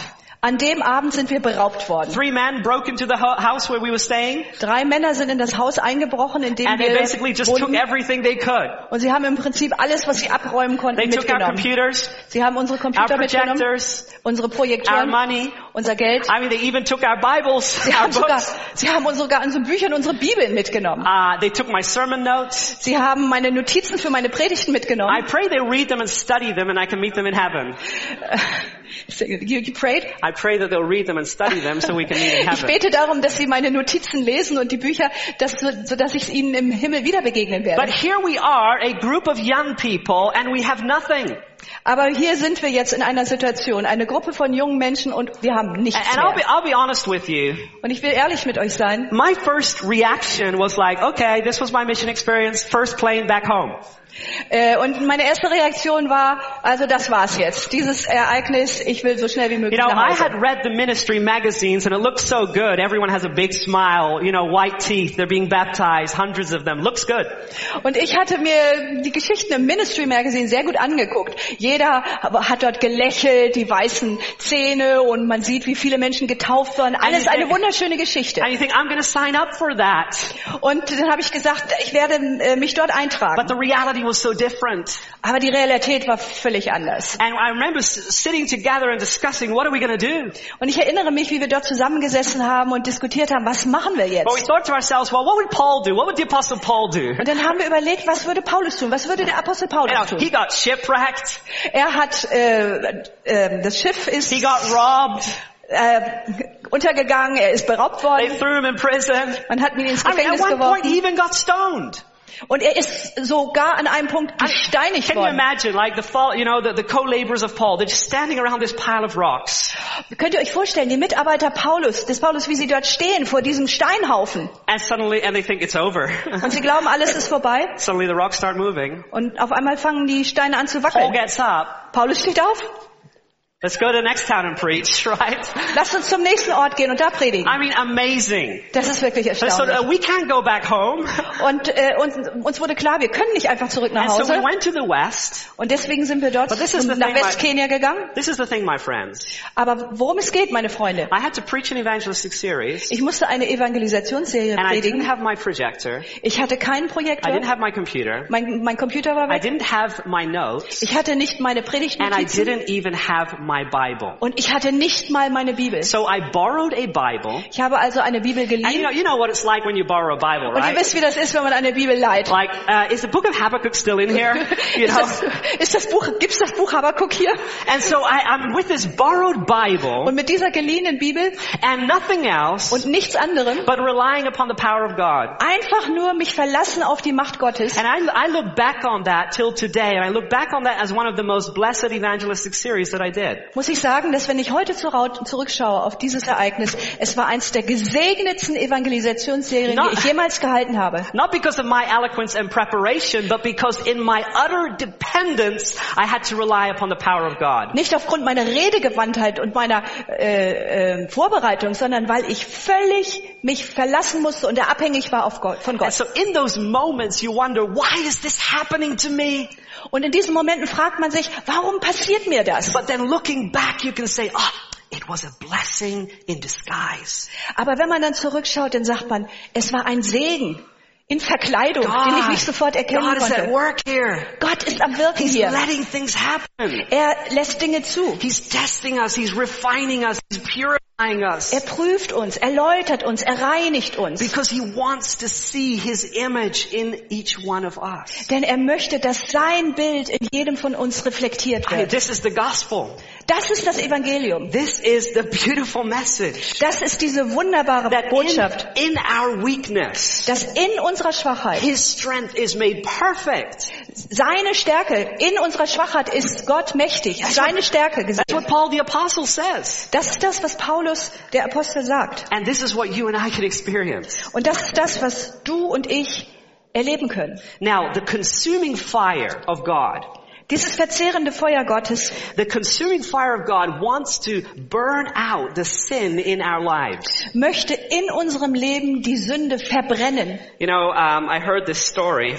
An dem Abend sind wir beraubt worden. Three men broke into the ho- house where we were staying, Drei Männer sind in das Haus eingebrochen, in dem and they wir basically just took wohnten. everything they could. Und sie haben im Prinzip alles, was sie abräumen konnten, They took our mitgenommen. computers, Sie haben unsere our Computer mitgenommen, projectors, unsere our Projektoren, money. Unser Geld. I mean, they even took our Bibles, Sie our haben sogar, books. sie haben sogar unsere Bücher und unsere Bibeln mitgenommen. Uh, they took my sermon notes. Sie haben meine Notizen für meine Predigten I mitgenommen. pray they read them and study them and I can meet them in heaven. You, you prayed? I pray that they'll read them and study them so we can meet in Ich heaven. bete darum, dass sie meine Notizen lesen und die Bücher, dass, so dass ich ihnen im Himmel wieder begegnen But werde. here we are, a group of young people, and we have nothing. Aber hier sind wir jetzt in einer Situation, eine Gruppe von jungen Menschen und wir haben nichts And I'll be, mehr. I'll be honest with you. Und ich will ehrlich mit euch sein. My first reaction was like, okay, this was my mission experience, first plane back home. Äh, Und meine erste Reaktion war, also das war's jetzt. Dieses Ereignis, ich will so schnell wie You möglich know, nach I Hause. had read the ministry magazines and it looks so good. Everyone has a big smile, you know, white teeth, they're being baptized, hundreds of them. Looks good. Und ich hatte mir die Geschichten im Ministry Magazine sehr gut angeguckt. Jeder hat dort gelächelt, die weißen Zähne und man sieht, wie viele Menschen getauft werden. Alles eine wunderschöne Geschichte. And you think, I'm gonna sign up for that. Und dann habe ich gesagt, ich werde äh, mich dort But eintragen. the reality was so different. Aber die Realität war völlig anders. And I remember sitting together and discussing, what are we gonna do? Und ich erinnere mich, wie wir dort zusammengesessen haben und diskutiert haben, was machen wir But we jetzt? thought to ourselves, well, what would Paul do? What would the apostle Paul do? Und dann haben wir überlegt, was würde Paulus tun? Was würde der Apostel You Paulus know, tun? he got shipwrecked. Er hat, äh, äh, das Schiff ist He got robbed. äh, untergegangen, er ist beraubt They worden, threw him in prison. man hat ihn ins I mean, at Gefängnis one point, geworfen. he even got stoned. Und er ist sogar an einem Punkt gesteinigt Can you worden. imagine, like the you know, the, the co-laborers of Paul, they're just standing around this pile of rocks. Könnt ihr euch vorstellen, die Mitarbeiter Paulus, des Paulus, wie sie dort stehen vor diesem Steinhaufen And suddenly, and they think it's over. und sie glauben, alles ist vorbei suddenly the rocks start moving. und auf einmal fangen die Steine an zu Paul wackeln. gets up. Paulus steht auf, Let's go to the next town and preach, right? lasst uns zum nächsten Ort gehen und da predigen. I mean, amazing. Das ist wirklich So erstaunlich. uh, we can't go back home. Und äh, uns, uns wurde klar, wir können nicht einfach zurück nach And so we Hause. went to the west. Und deswegen sind wir dort nach thing, my- Westkenia gegangen. This is the thing, my friends. Aber worum es geht, meine Freunde, I had to preach an evangelistic series, ich musste eine Evangelisationsserie and I didn't predigen. have my projector. Ich hatte keinen I Projektor. didn't have my computer. Mein, mein Computer war I weg. didn't have my notes. Ich hatte nicht meine And I Predigtnotizen. didn't even have my Bible. Und ich hatte nicht mal meine Bibel. So I borrowed a Bible. Ich habe also eine Bibel And you geliehen. know, you know what it's like when you borrow a Bible, Und ihr right? wisst, wie das ist, wenn man eine Bibel leiht. Like, uh, is the book of Habakkuk still in here? You Ist know? das, ist das Buch, gibt's das Buch Habakkuk hier? And so I, I'm with this borrowed Bible Und mit dieser geliehenen Bibel and nothing else und nichts anderem, but relying upon the power of God. einfach nur mich verlassen auf die Macht Gottes. And I, I look back on that till today, and I look back on that as one of the most blessed evangelistic series that I did. Muss ich sagen, dass wenn ich heute zurückschaue auf dieses Ereignis, es war eins der gesegnetsten Evangelisationsserien, Na- die ich jemals gehalten habe. Not because of my eloquence and preparation, but because in my utter dependence, I had to rely upon the power of God. Nicht aufgrund meiner Redegewandtheit und meiner äh, äh, Vorbereitung, sondern weil ich völlig mich verlassen musste und abhängig war auf Gott, von And Gott. so in those moments, you wonder, why is this happening to me? Und in diesen Momenten fragt man sich, warum passiert mir das? But then looking back, you can say, ah, it was a blessing in disguise. Aber wenn man dann zurückschaut, dann sagt man, es war ein Segen in Verkleidung, den ich nicht sofort erkennen God is at konnte. work here. Gott ist am Wirken He's hier. letting things happen. Er lässt Dinge zu. He's testing us. He's refining us. He's purifying us. Er prüft uns, er läutert uns, er reinigt uns. Because he wants to see his image in each one of us. Denn er möchte, dass sein Bild in jedem von uns reflektiert wird. this is the gospel. Das ist das Evangelium. This is the beautiful message. Das ist diese wunderbare Botschaft, in, in our weakness, dass in unserer Schwachheit, his strength is made perfect. seine Stärke, in unserer Schwachheit ist Gott mächtig. Seine Stärke That's what Paul the apostle says. Das ist das, was Paulus, der Apostel, sagt. And this is what you and I can experience. Und das ist das, was du und ich erleben können. Now, the consuming fire of God, Dieses verzehrende Feuer Gottes the consuming fire of God wants to burn out the sin in our lives. möchte in unserem Leben die Sünde verbrennen. You know, um, I heard this story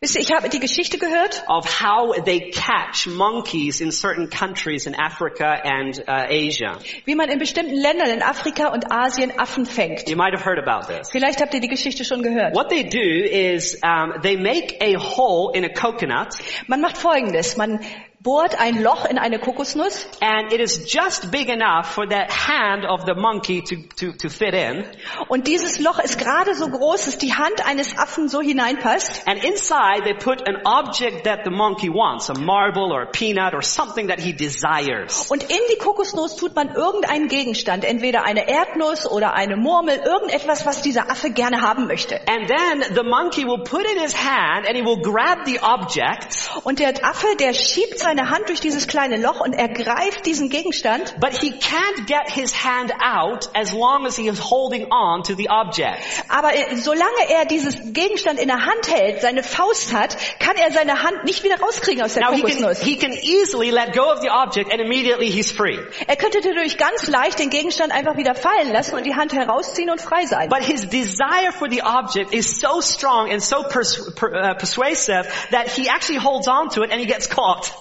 ich habe die Geschichte gehört, of how they catch monkeys in certain countries in Africa and uh, Asia. wie man in bestimmten Ländern in Afrika und Asien Affen fängt. You might have heard about this. Vielleicht habt ihr die Geschichte schon gehört. What they do is um, they make a hole in a coconut, Man macht Folgendes. Man bohrt ein Loch in eine Kokosnuss and it is just big enough for that hand of the monkey to, to, to fit in. und dieses Loch ist gerade so groß, dass die Hand eines Affen so hineinpasst. And inside they put an object that the monkey wants, a marble or a peanut or something that he desires. Und in die Kokosnuss tut man irgendeinen Gegenstand, entweder eine Erdnuss oder eine Murmel, irgendetwas, was dieser Affe gerne haben möchte. And then the monkey will put in his hand and he will grab the object, Und der Affe, der schiebt seine Hand durch dieses kleine Loch und ergreift diesen Gegenstand. but he can't get his hand out as long as he is holding on to the object. Aber äh, solange er dieses Gegenstand in der Hand hält, seine Faust hat, kann er seine Hand nicht wieder rauskriegen aus der Now he can, Kokosnuss. he can easily let go of the object and immediately he's free. Er könnte dadurch ganz leicht den Gegenstand einfach wieder fallen lassen und die Hand herausziehen und frei sein. But his desire for the object is so strong and so pers- per, uh, persuasive that he actually holds on to it and he gets caught.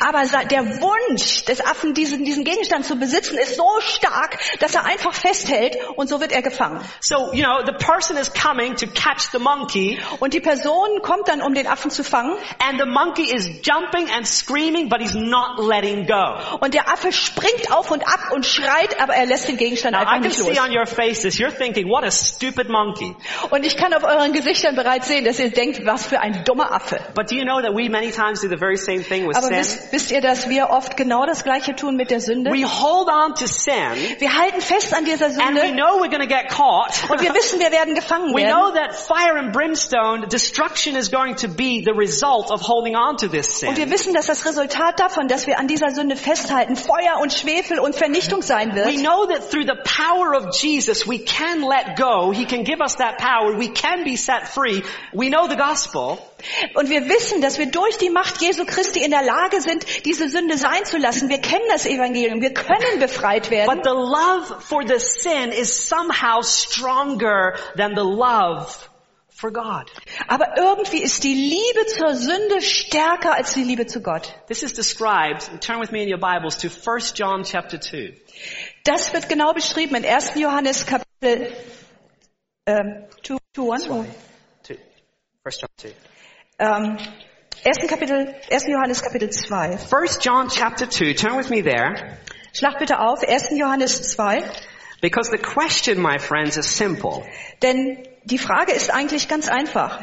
Aber der Wunsch des Affen, diesen, diesen Gegenstand zu besitzen, ist so stark, dass er einfach festhält und so wird er gefangen. So, you know, the person is coming to catch the monkey Und die Person kommt dann, um den Affen zu fangen and the monkey is jumping and screaming but he's not letting go. und der Affe springt auf und ab und schreit, aber er lässt den Gegenstand Now I einfach can nicht see los. on your faces, you're thinking, what a stupid monkey. Und ich kann auf euren Gesichtern bereits sehen, dass ihr denkt, was für ein dummer Affe. But do you know that we many times do the very same thing with Aber sin? Wisst, wisst ihr, dass wir oft genau das Gleiche tun mit der Sünde? We hold on to sin Wir halten fest an dieser and we Sünde know we're going to get caught. und wir wissen, wir werden gefangen We werden. know that fire and brimstone, destruction is going to be the result of holding on to this Und wir sin. wissen, dass das Resultat davon, dass wir an dieser Sünde festhalten, Feuer und Schwefel und Vernichtung sein We wird. know that through the power of Jesus, we can let go. He can give us that power. We can be set free. We know the gospel. Und wir wissen, dass wir durch die Macht Jesu Christi in der Lage sind, diese Sünde sein zu lassen. Wir kennen das Evangelium. Wir können befreit werden. But the love for the sin is somehow stronger than the love for God. Aber irgendwie ist die Liebe zur Sünde stärker als die Liebe zu Gott. This is described, turn with me in your Bibles to 1 John chapter 2. Das wird genau beschrieben in 1. Johannes Kapitel ähm, 2, 2, 1, 2. 1 John 2. ähm, 1. Kapitel, 1. Johannes Kapitel 2. 1 John chapter 2, turn with me there. Schlag bitte auf, 1. Johannes 2. Because the question, my friends, is simple. Denn die Frage ist eigentlich ganz einfach.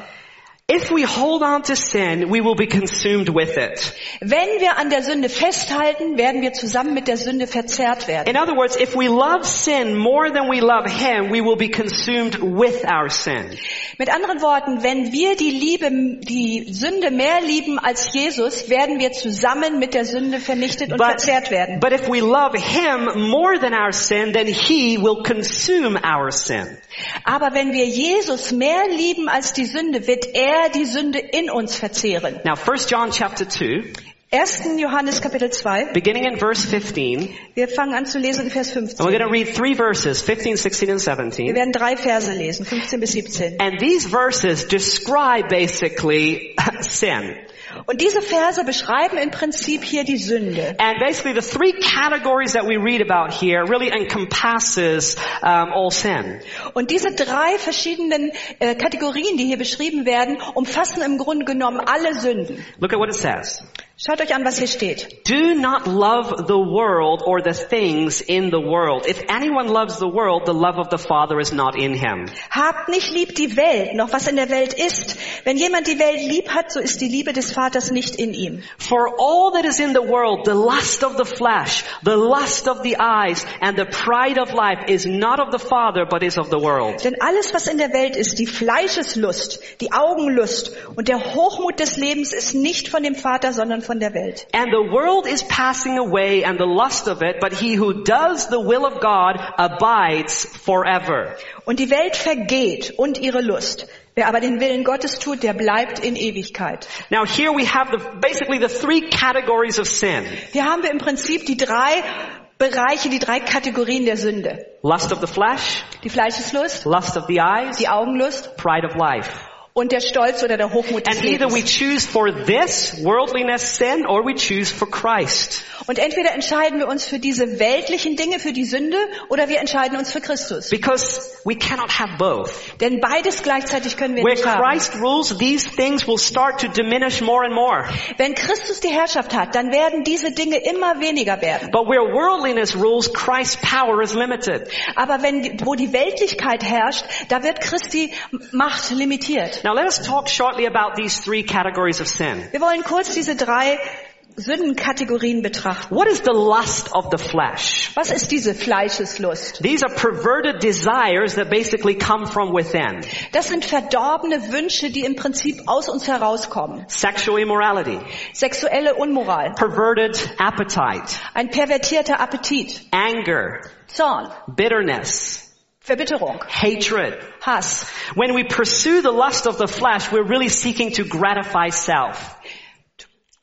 If we hold on to sin, we will be consumed with it. Wenn wir an der Sünde festhalten, werden wir zusammen mit der Sünde verzerrt werden. In other words, if we love sin more than we love Him, we will be consumed with our sin. Mit anderen Worten, wenn wir die Liebe, die Sünde mehr lieben als Jesus, werden wir zusammen mit der Sünde vernichtet und verzerrt werden. but if we love Him more than our sin, then He will consume our sin. Aber wenn wir Jesus mehr lieben als die Sünde, wird er die Sünde in uns verzehren. Now, 1 John chapter 2, 1. Johannes Kapitel 2. beginning in verse 15, Wir fangen an zu lesen in Vers and we're going to read three verses, 15, 16, and Wir werden drei Verse lesen, 15 bis 17. And these verses describe basically sin. Und diese Verse beschreiben im Prinzip hier die Sünde. And basically the three categories that we read about here really encompasses um, all sin. Und diese drei verschiedenen äh, Kategorien, die hier beschrieben werden, umfassen im Grunde genommen alle Sünden. Look at what it says. Schaut euch an, was hier steht. Do not love the world or the things in the world. If anyone loves the world, the love of the Father is not in him. Habt nicht lieb die Welt, noch was in der Welt ist. Wenn jemand die Welt lieb hat, so ist die Liebe des Vaters nicht in ihm. For all that is in the world, the lust of the flesh, the lust of the eyes, and the pride of life is not of the Father, but is of the world. Denn alles, was in der Welt ist, die Fleischeslust, die Augenlust und der Hochmut des Lebens ist nicht von dem Vater, sondern von der Welt. And the world is passing away and the lust of it, but he who does the will of God abides forever. Und die Welt vergeht und ihre Lust. Wer aber den Willen Gottes tut, der bleibt in Ewigkeit. Now here we have the, basically the three categories of sin. Hier haben wir im Prinzip die drei Bereiche, die drei Kategorien der Sünde. Lust of the flesh, Die Fleischeslust, lust of the eyes, die Augenlust pride of life. Und der Stolz oder der Hochmut des And either we Lebens. choose for this worldliness sin or we choose for Christ. Und entweder entscheiden wir uns für diese weltlichen Dinge, für die Sünde, oder wir entscheiden uns für Christus. Because we cannot have both. Denn beides gleichzeitig können wir Where nicht haben. Christ rules, these things will start to diminish more and more. Wenn Christus die Herrschaft hat, dann werden diese Dinge immer weniger werden. But where worldliness rules, Christ's power is limited. Aber wenn, wo die Weltlichkeit herrscht, da wird Christi Macht limitiert. Now let us talk shortly about these three categories of sin. Wir wollen kurz diese drei Sündenkategorien betrachten. What is the lust of the flesh? Was ist diese Fleischeslust? These are perverted desires that basically come from within. Das sind verdorbene Wünsche, die im Prinzip aus uns herauskommen. Sexual immorality, Sexuelle Unmoral, perverted appetite, ein pervertierter Appetit, anger, Zorn, bitterness, Verbitterung, hatred. Hass. When we pursue the lust of the flesh, we're really seeking to gratify self.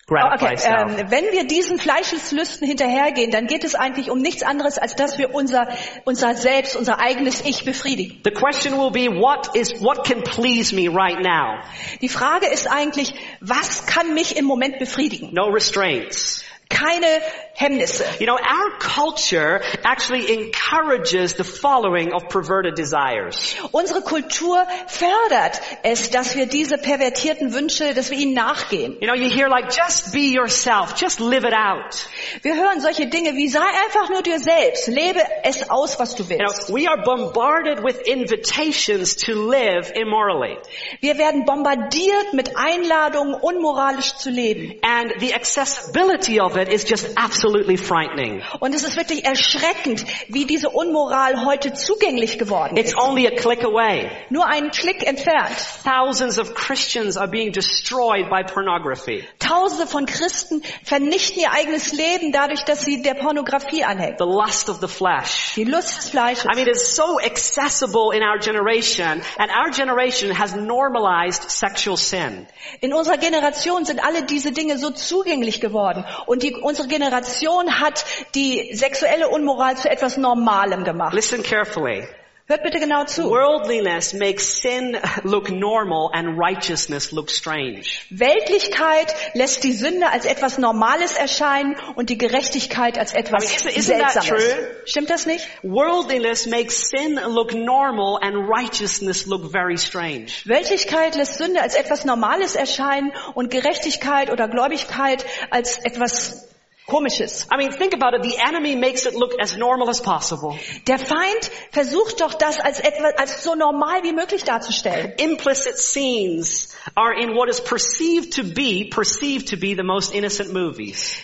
Okay, ähm, wenn wir diesen Fleischeslüsten hinterhergehen, dann geht es eigentlich um nichts anderes, als dass wir unser, unser Selbst, unser eigenes Ich befriedigen. The question will be, what is, what can please me right now? Die Frage ist eigentlich, was kann mich im Moment befriedigen? No restraints. Keine Hemmnisse. You know, our culture actually encourages the following of perverted desires. Unsere Kultur fördert es, dass wir diese pervertierten Wünsche, dass wir ihnen nachgehen. You know, you hear like, just be yourself, just live it out. Wir hören solche Dinge wie sei einfach nur dir selbst, lebe es aus, was du You know, willst. we are bombarded with invitations to live immorally. Wir werden bombardiert mit Einladungen, unmoralisch zu leben. And the accessibility of it is just absolutely frightening. Und es ist wirklich erschreckend, wie diese Unmoral heute zugänglich geworden It's ist. only a click away. Nur einen Klick entfernt. Thousands of Christians are being destroyed by pornography. Tausende von Christen vernichten ihr eigenes Leben dadurch, dass sie der Pornografie anhängen. The lust of the flesh. Die Lust des Fleisches. I mean, it's so accessible in our generation, and our generation has normalized sexual sin. In unserer Generation sind alle diese Dinge so zugänglich geworden. Und die, unsere Generation hat die sexuelle Unmoral zu etwas Normalem gemacht. Listen carefully. Hört bitte genau zu. Worldliness makes sin look normal and righteousness look strange. Weltlichkeit lässt die Sünde als etwas Normales erscheinen und die Gerechtigkeit als etwas I mean, Seltsames. true? Stimmt das nicht? Worldliness makes sin look normal and righteousness look very strange. Weltlichkeit lässt Sünde als etwas Normales erscheinen und Gerechtigkeit oder Gläubigkeit als etwas Komisches. I mean, think about it. The enemy makes it look as normal as possible. Der Feind versucht doch das als etwas, als so normal wie möglich darzustellen. Implicit scenes are in what is perceived to be, perceived to be the most innocent movies.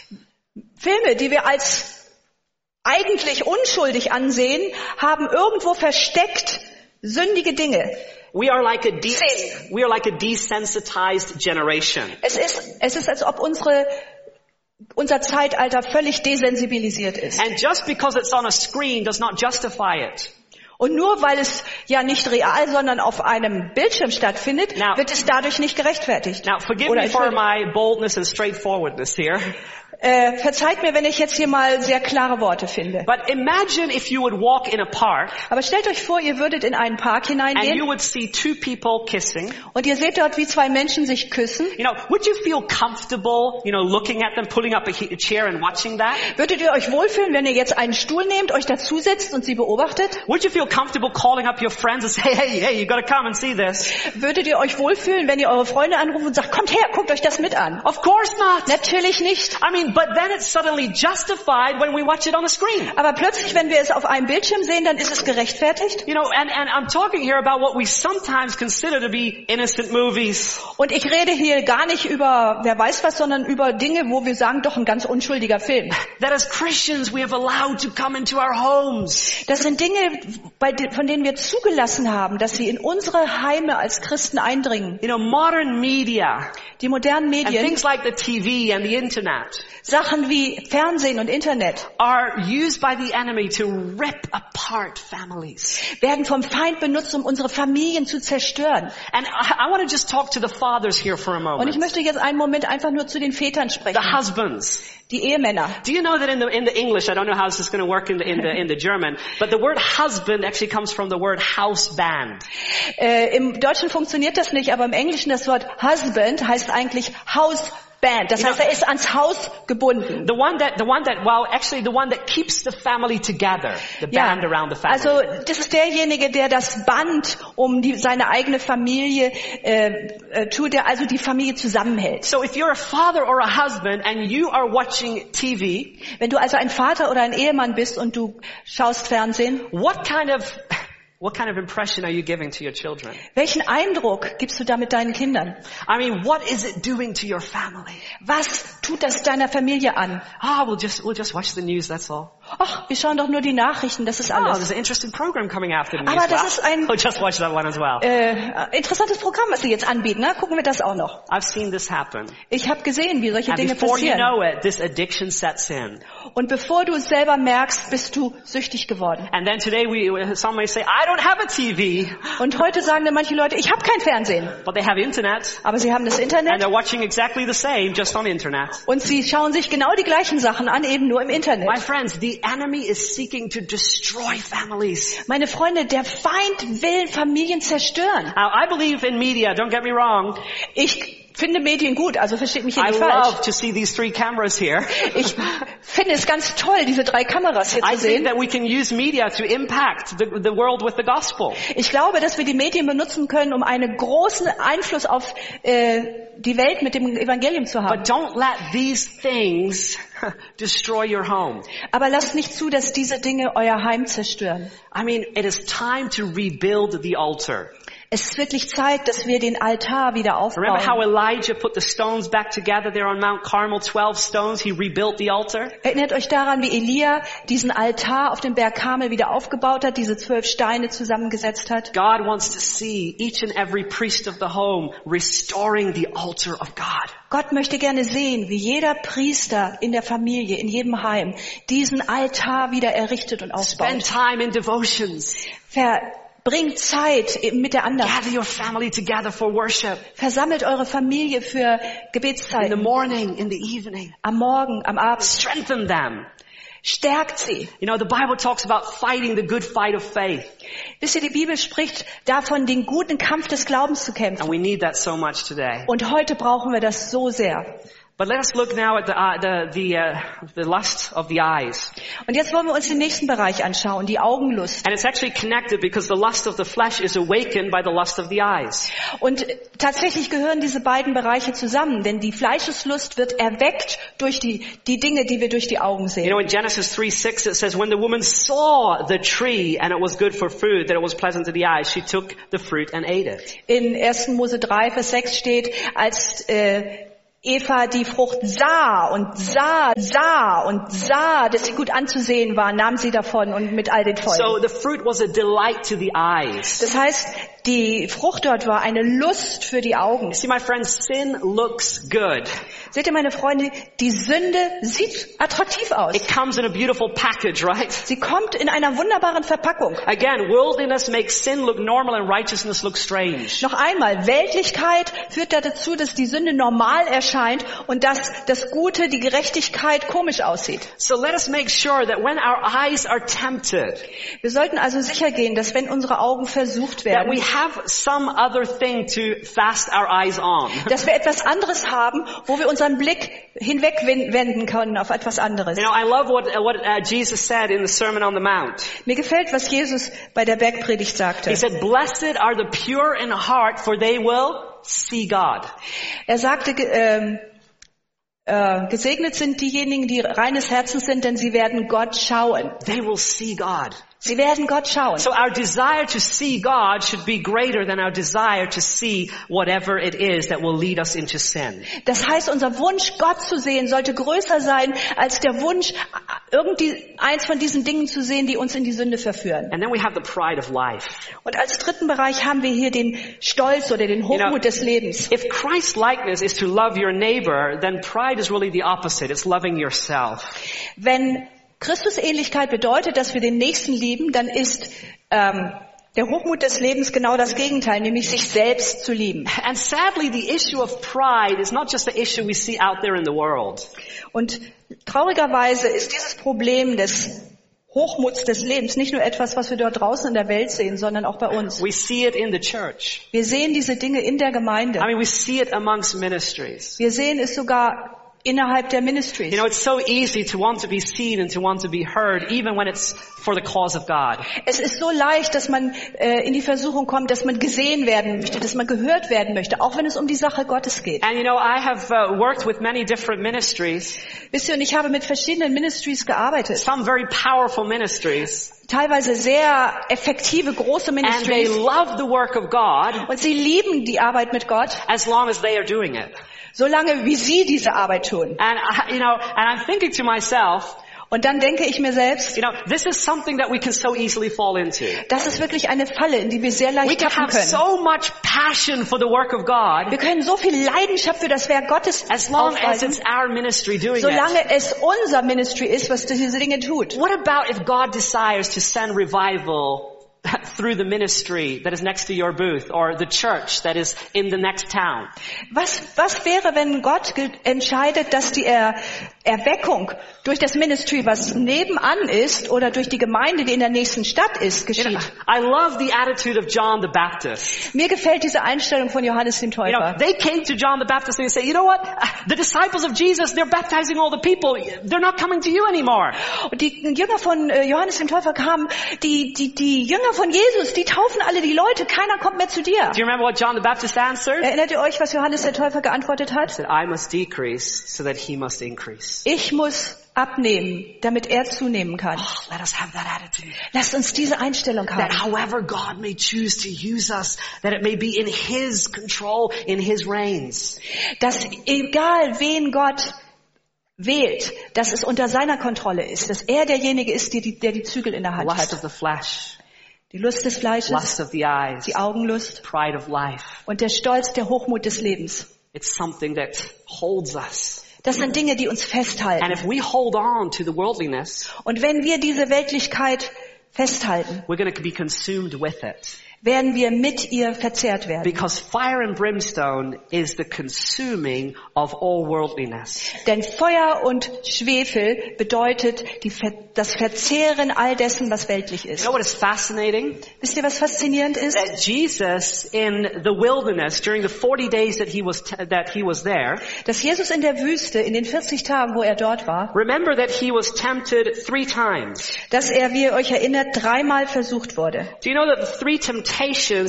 Filme, die wir als eigentlich unschuldig ansehen, haben irgendwo versteckt sündige Dinge. We are like a de- we are like a desensitized generation. Es ist, es ist, als ob unsere, unser Zeitalter völlig desensibilisiert ist. And just because it's on a screen does not justify it. Und nur weil es ja nicht real, sondern auf einem Bildschirm stattfindet, Now- wird es dadurch nicht gerechtfertigt. Now, forgive Oder me for my boldness and straightforwardness here, Äh, verzeiht mir, wenn ich jetzt hier mal sehr klare Worte finde. but imagine if you would walk in a park Aber stellt euch vor, ihr würdet in einen Park and you hineingehen would see two people kissing. und ihr seht dort, wie zwei Menschen sich küssen. You know, would you feel comfortable, you know, looking at them, pulling up a chair and watching that? Würdet ihr euch wohlfühlen, wenn ihr jetzt einen Stuhl nehmt, euch dazusetzt und sie beobachtet? Would you feel comfortable calling up your friends and say, hey, hey, you gotta come and see this? Würdet ihr euch wohlfühlen, wenn ihr eure Freunde anruft und sagt, kommt her, guckt euch das mit an? Of course not. Natürlich nicht. I mean, but then it's suddenly justified when we watch it on a screen. Aber plötzlich, wenn wir es auf einem Bildschirm sehen, dann ist es gerechtfertigt. You know, and, and I'm talking here about what we sometimes consider to be innocent movies. Und ich rede hier gar nicht über wer weiß was, sondern über Dinge, wo wir sagen, doch ein ganz unschuldiger Film. That as Christians we have allowed to come into our homes. Das sind Dinge, von denen wir zugelassen haben, dass sie in unsere Heime als Christen eindringen. You know, modern media Die modernen and Medien, things like the TV and the internet Sachen wie Fernsehen und Internet, are used by the enemy to rip apart families. werden vom Feind benutzt, um unsere Familien zu zerstören. And I, I want to just talk to the fathers here for a Und ich moment. möchte jetzt einen Moment einfach nur zu den Vätern sprechen, The husbands. die Ehemänner. Do you know that in the, in the English, I don't know how this is going to work in the, in the, in the German, but the word husband actually comes from the word house band. Äh, Im Deutschen funktioniert das nicht, aber im Englischen das Wort Husband heißt eigentlich Hausband. Das Ja. heißt, er ist ans Haus gebunden. The one that, the one that, well, actually the one that keeps the family together. The band around the family. also das ist derjenige, der das Band um die, seine eigene Familie äh, äh, tut, der also die Familie zusammenhält. So if you're a father or a husband and you are watching TV, Wenn du also ein Vater oder ein Ehemann bist und du schaust Fernsehen, what kind of, what kind of impression are you giving to your children? welchen Eindruck gibst du damit deinen Kindern? I mean, what is it doing to your family? Was tut das deiner Familie an? Ah, we'll just, we'll just watch the news, that's all. Ach, wir schauen doch nur die Nachrichten, das ist Oh, alles. there's an interesting program coming after the news. Aber das ist ein- We'll just watch that one as well. Äh, interessantes Programm, was sie jetzt anbieten. Ne? Gucken wir das auch noch. I've seen this happen. Ich habe gesehen, wie solche And Dinge before you passieren. know it, this addiction sets in. Und bevor du es selber merkst, bist du süchtig geworden. And then today we, some may say, I don't have a TV, Und heute sagen dann manche Leute, ich habe kein Fernsehen. but they have internet. Aber sie haben das And Internet they're watching exactly the same, just on internet. und sie schauen sich genau die gleichen Sachen an, eben nur im My Internet. friends, the enemy is seeking to destroy families. Meine Freunde, der Feind will Familien zerstören. Now, I believe in media, don't get me wrong, Ich finde Medien gut, also versteht mich hier I nicht falsch. love to see these three cameras here. Ich finde es ganz toll, diese drei Kameras hier I zu sehen. that we can use media to impact the, the world with the gospel. Ich glaube, dass wir die Medien benutzen können, um einen großen Einfluss auf äh, die Welt mit dem Evangelium zu haben. But don't let these things destroy your home. Aber lasst nicht zu, dass diese Dinge euer Heim zerstören. I mean, it is time to rebuild the altar. Es ist wirklich Zeit, dass wir den Altar wieder Remember how aufbauen. Elijah put the stones back together there on Mount Carmel, 12 stones, he rebuilt the altar? Erinnert euch daran, wie Elia diesen Altar auf dem Berg Karmel wieder aufgebaut hat, diese zwölf Steine zusammengesetzt hat. God wants to see each and every priest of the home restoring the altar of God. Gott möchte gerne sehen, wie jeder Priester in der Familie, in jedem Heim, diesen Altar wieder errichtet und Spend aufbaut. time in devotions. Verbringt Zeit mit der Andacht. Gather your family together for worship. Versammelt eure Familie für In the morning, in the evening. Am Morgen, am Abend. Strengthen them. Stärkt sie. You know, the Bible talks about fighting the good fight of faith. Wisst ihr, die Bibel spricht davon, den guten Kampf des Glaubens zu kämpfen. And we need that so much today. Und heute brauchen wir das so sehr. But let us look now at the, uh, the, the, uh, the lust of the eyes. Und jetzt wollen wir uns den nächsten Bereich anschauen, die Augenlust. And it's actually connected because the lust of the flesh is awakened by the lust of the eyes. Und tatsächlich gehören diese beiden Bereiche zusammen, denn die Fleischeslust wird erweckt durch die, die Dinge, die wir durch die Augen You sehen. know, in Genesis 3, 6, it says, when the woman saw the tree and it was good for food, that it was pleasant to the eyes, she took the fruit and ate it. In 1. Mose 3, Vers 6 steht, als äh, Eva die Frucht sah und sah, sah und sah, dass sie gut anzusehen war, nahm sie davon und mit all den Folgen. So the fruit was a delight to the eyes. Das heißt, die Frucht dort war eine Lust für die Augen. See, my friends, sin looks good. Seht ihr, meine Freunde, die Sünde sieht attraktiv aus. It comes in a beautiful package, right? Sie kommt in einer wunderbaren Verpackung. Again, worldliness makes sin look normal and righteousness look strange. Noch einmal, Weltlichkeit führt dazu, dass die Sünde normal erscheint und dass das Gute, die Gerechtigkeit komisch aussieht. So let us make sure that when our eyes are tempted, Wir sollten also sicher gehen, dass wenn unsere Augen versucht werden, we have some other thing to fast our eyes on. dass wir etwas anderes haben, wo wir unseren Blick hinwegwenden können auf etwas anderes. You know, I love what, what uh, Jesus said in the Sermon on the Mount. Mir gefällt, was Jesus bei der Bergpredigt sagte. He said, blessed are the pure in heart, for they will see God. Er sagte, ähm, äh, gesegnet sind diejenigen, die reines Herzens sind, denn sie werden Gott schauen. They will see God. Sie werden Gott schauen. So our desire to see God should be greater than our desire to see whatever it is that will lead us into sin. Das heißt, unser Wunsch, Gott zu sehen, sollte größer sein als der Wunsch, irgendwie eins von diesen Dingen zu sehen, die uns in die Sünde verführen. And then we have the pride of life. Und als dritten Bereich haben wir hier den Stolz oder den Hochmut des Lebens. If Christ's likeness is to love your neighbor, then pride is really the opposite. It's loving yourself. Wenn Christusähnlichkeit bedeutet, dass wir den Nächsten lieben, dann ist ähm, der Hochmut des Lebens genau das Gegenteil, nämlich sich selbst zu lieben. And sadly, the issue of pride is not just the issue we see out there in the world. Und traurigerweise ist dieses Problem des Hochmuts des Lebens nicht nur etwas, was wir dort draußen in der Welt sehen, sondern auch bei uns. We see it in the church. Wir sehen diese Dinge in der Gemeinde. I mean, we see it amongst ministries. Wir sehen es sogar innerhalb der Ministries. You know, it's so easy to want to be seen and to want to be heard, even when it's for the cause of God. Es ist so leicht, dass man äh, in die Versuchung kommt, dass man gesehen werden möchte, dass man gehört werden möchte, auch wenn es um die Sache Gottes geht. And you know, I have uh, worked with many different ministries, Wisst ihr, und ich habe mit verschiedenen Ministries gearbeitet. some very powerful ministries, Teilweise sehr effektive, große and they Ministries. love the work of God Und sie lieben die Arbeit mit Gott, as long as they are doing it. solange wie sie diese Arbeit tun. And I, you know, and I'm thinking to myself, Und dann denke ich mir selbst, you know, this is something that we can so easily fall into. das ist wirklich eine Falle, in die wir sehr leicht tappen have können. so much passion for the work of God Wir können so viel Leidenschaft für das Werk Gottes as long as it's our ministry doing it. solange es unser Ministry ist, was diese Dinge tut. What about if God desires to send revival through the ministry that is next to your booth or the church that is in the next town? Was, was wäre, wenn Gott entscheidet, dass die er Erweckung durch das Ministry, was nebenan ist, oder durch die Gemeinde, die in der nächsten Stadt ist, You know, geschieht? I love the attitude of John the Baptist. Mir gefällt diese Einstellung von Johannes dem You know, Täufer. they came to John the Baptist and they say, you know what? The disciples of Jesus, they're baptizing all the people. They're not coming to you anymore. Und die Jünger von äh, Johannes dem Täufer kamen, die, die, die Jünger von Jesus, die taufen alle die Leute, keiner kommt mehr zu dir. Do you remember what John the Baptist answered? Erinnert ihr euch, was Johannes der Täufer geantwortet He hat? said, I must decrease so that he must increase. Ich muss abnehmen, damit er zunehmen kann. Let us have that attitude. Lasst uns diese Einstellung That haben. however God may choose to use us, that it may be in His control, in His reigns. Dass egal wen Gott wählt, dass es unter seiner Kontrolle ist, dass er derjenige ist, der die, der die Zügel in der Hand Lust hat. of the flesh, Die Lust des Fleisches, lust of the eyes, die Augenlust pride of life. und der Stolz, der Hochmut des Lebens. It's something that holds us. Das sind Dinge, die uns And festhalten. if we hold on to the worldliness, Und wenn wir diese Weltlichkeit festhalten, we're going to be consumed with it. Werden wir mit ihr verzehrt werden. Because fire and brimstone is the consuming of all worldliness. Denn Feuer und Schwefel bedeutet die, das Verzehren all dessen, was weltlich You ist. know what is fascinating? Wisst ihr, was faszinierend ist? That Jesus in the wilderness during the 40 days that he was, that he was there, Dass Jesus in der Wüste, in den 40 Tagen, wo er dort war, remember that he was tempted three times. dass er, wie ihr euch erinnert, dreimal versucht wurde. Do you know that the three temptations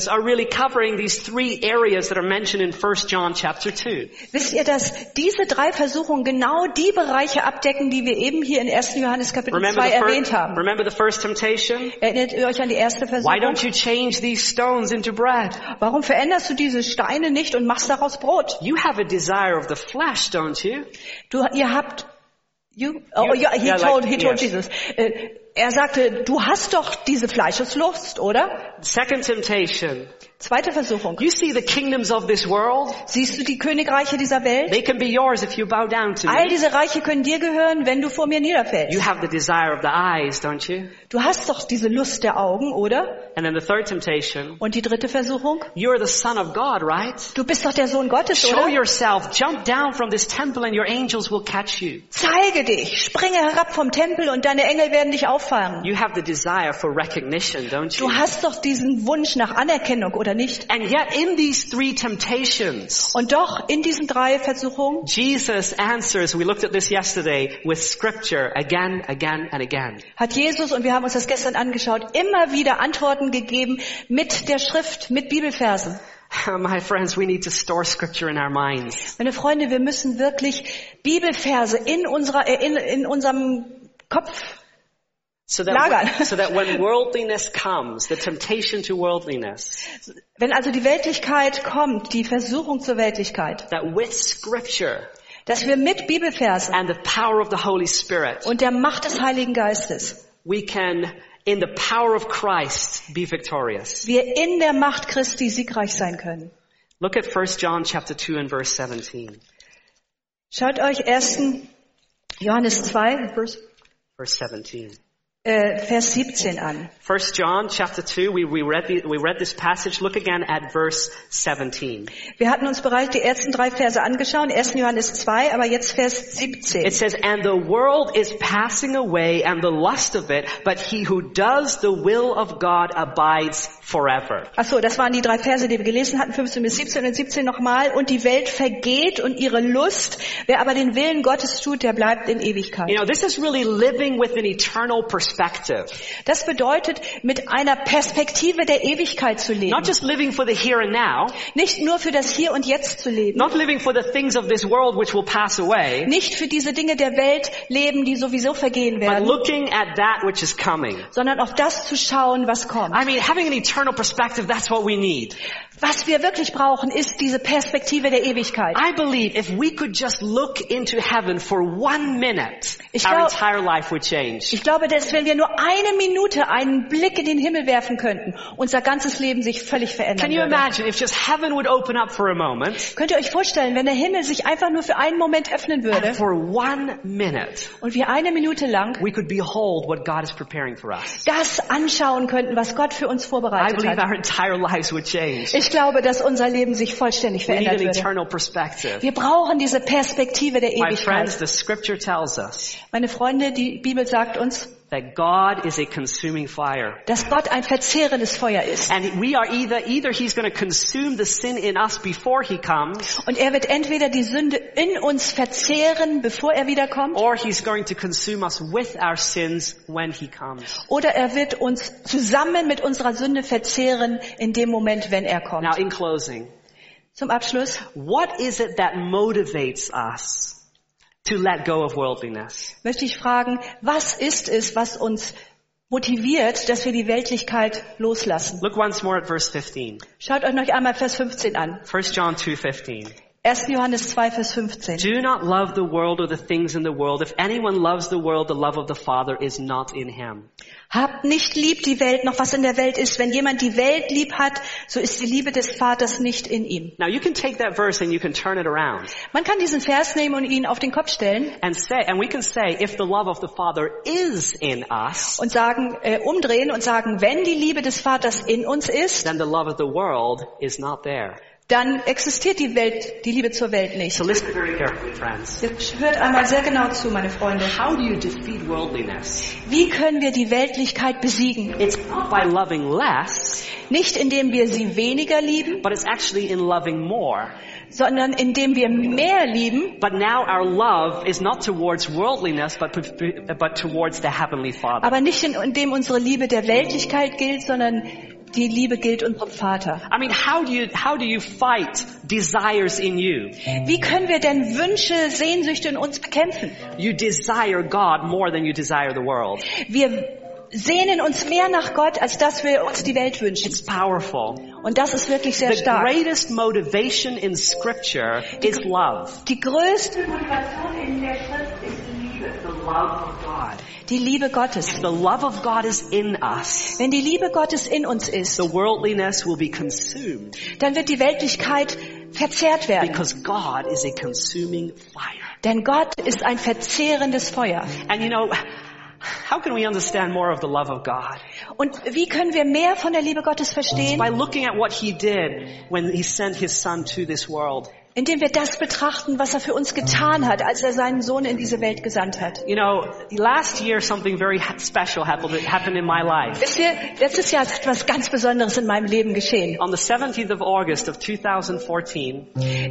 are really covering these three areas that are mentioned in 1 John chapter 2? Wisst ihr, dass diese drei Versuchungen genau die Bereiche abdecken, die wir eben hier in 1. Johannes Kapitel Remember 2 the, erwähnt haben? remember the first temptation? Erinnert ihr euch an die erste Why Versuchung? don't you change these stones into bread? Warum veränderst du diese Steine nicht und machst daraus Brot? You have a desire of the flesh, don't you? Du, ihr habt, you, oh, You- ja, he yeah, told, like- he told yes. Jesus. Äh, er sagte, du hast doch diese Fleischeslust, oder? Second temptation. Zweite Versuchung. You see the kingdoms of this world? Siehst du die Königreiche dieser Welt? They can be yours if you bow down to All me. diese Reiche können dir gehören, wenn du vor mir You niederfällst. have the desire of the eyes, don't you? Du hast doch diese Lust der Augen, oder? And then the third temptation. Und die dritte Versuchung? You're the son of God, right? Du bist doch der Sohn Gottes, Show oder? yourself. Jump down from this temple and your angels will catch you. Zeige dich, springe herab vom Tempel und deine Engel werden dich auffangen. You have the desire for recognition, don't you? Du hast doch diesen Wunsch nach Anerkennung, oder nicht? And yet in these three temptations, Und doch in diesen drei Versuchungen Jesus answers, we looked at this yesterday, with scripture again, again, and again. hat Jesus, und wir haben uns das gestern angeschaut, immer wieder Antworten gegeben mit der Schrift, mit Bibelversen. My friends, we need to store scripture in our minds. Meine Freunde, wir müssen wirklich Bibelverse in unserer, in, in unserem Kopf So that, Lagern. so that when worldliness comes, the temptation to worldliness, Wenn also die Weltlichkeit kommt, die Versuchung zur Weltlichkeit, that with scripture dass wir mit Bibelversen and the power of the Holy Spirit, und der Macht des Heiligen Geistes, we can, in the power of Christ, be victorious. wir in der Macht Christi siegreich sein können. Look at 1 John chapter 2 and verse 17. Schaut euch 1. Johannes 2, Vers, Verse 17. äh, Vers 17 an. 1 John chapter 2, we, we, read the, we read this passage. Look again at verse 17. Wir hatten uns bereits die ersten drei Verse angeschaut, 1. Johannes 2, aber jetzt Vers 17. It says, And the world is passing away and the lust of it, but he who does the will of God abides forever. Ach so, das waren die drei Verse, die wir gelesen hatten, 15 bis 17 und 17 nochmal. Und die Welt vergeht und ihre Lust. Wer aber den Willen Gottes tut, der bleibt in Ewigkeit. You know, this is really living with an eternal perspective. Das bedeutet, mit einer Perspektive der Ewigkeit zu leben. Not just living for the here and now, Nicht nur für das Hier und Jetzt zu leben. not living for the things of this world which will pass away, Nicht für diese Dinge der Welt leben, die sowieso vergehen but werden. looking at that which is coming. Sondern auf das zu schauen, was kommt. I mean, having an eternal perspective, that's what we need. Was wir wirklich brauchen, ist diese Perspektive der Ewigkeit. I believe if we could just look into heaven for one minute, Ich our glaub- entire life would change. Ich glaube, dass wenn wir nur eine Minute einen Blick in den Himmel werfen könnten, unser ganzes Leben sich völlig verändern Can you würde. imagine if just heaven would open up for a moment? Könnt ihr euch vorstellen, wenn der Himmel sich einfach nur für einen Moment öffnen würde And for one minute, und wir eine Minute lang we could behold what God is preparing for us. das anschauen könnten, was Gott für uns I vorbereitet believe hat. our entire lives would change. Ich glaube, dass unser Leben sich vollständig verändert würde. Wir brauchen diese Perspektive der Ewigkeit. Meine Freunde, die Bibel sagt uns, that God is a consuming fire. dass Gott ein verzehrendes Feuer ist. And we are either, either he's going to consume the sin in us before he comes, Und er wird entweder die Sünde in uns verzehren, bevor er wiederkommt, or he's going to consume us with our sins when he comes. oder er wird uns zusammen mit unserer Sünde verzehren in dem Moment, wenn er kommt. Now in closing, Zum Abschluss, what is it that motivates us to let go of worldliness? möchte ich fragen, was ist es, was uns motiviert, dass wir die Weltlichkeit loslassen? Look once more at verse 15. Schaut euch noch einmal Vers 15 an. 1 John 2:15. 1. Johannes 2, Vers 15. Do not love the world or the things in the world. If anyone loves the world, the love of the Father is not in him. Habt nicht lieb die Welt, noch was in der Welt ist. Wenn jemand die Welt lieb hat, so ist die Liebe des Vaters nicht in ihm. Now you can take that verse and you can turn it around Man kann diesen Vers nehmen und ihn auf den Kopf stellen and say, and we can say, if the love of the Father is in us, und sagen, äh, umdrehen und sagen, wenn die Liebe des Vaters in uns ist, then the love of the world is not there. Dann existiert die Welt, die Liebe zur Welt nicht. So listen very carefully, friends. Jetzt hört einmal sehr genau zu, meine Freunde. How do you defeat worldliness? Wie können wir die Weltlichkeit besiegen? It's not by loving less, Nicht indem wir sie weniger lieben, but it's actually in loving more. sondern indem wir mehr lieben. But now our love is not towards worldliness, but, but towards the Heavenly Father. Aber nicht in- indem unsere Liebe der Weltlichkeit gilt, sondern die Liebe gilt unserem Vater. I mean, how do you, how do you fight desires in you? Wie können wir denn Wünsche, Sehnsüchte in uns bekämpfen? You desire God more than you desire the world. Wir sehnen uns mehr nach Gott, als dass wir uns die Welt wünschen. It's powerful. Und das ist wirklich sehr The stark. greatest motivation in scripture is love. Die größte Motivation in der Schrift ist Liebe. The love of God. Die Liebe Gottes. If the love of God is in us, Wenn die Liebe Gottes in uns ist, the worldliness will be consumed dann wird die Weltlichkeit verzehrt werden. because God is a consuming fire. Denn Gott ist ein verzehrendes Feuer. And you know, how can we understand more of the love of God? Und wie können wir mehr von der Liebe Gottes verstehen? By looking at what He did when He sent His Son to this world. Indem wir das betrachten, was er für uns getan hat, als er seinen Sohn in diese Welt gesandt hat. You know, last year something very special happened, happened in my life. Wisst ihr, letztes Jahr ist etwas ganz Besonderes in meinem Leben geschehen. On the 17th of August of 2014,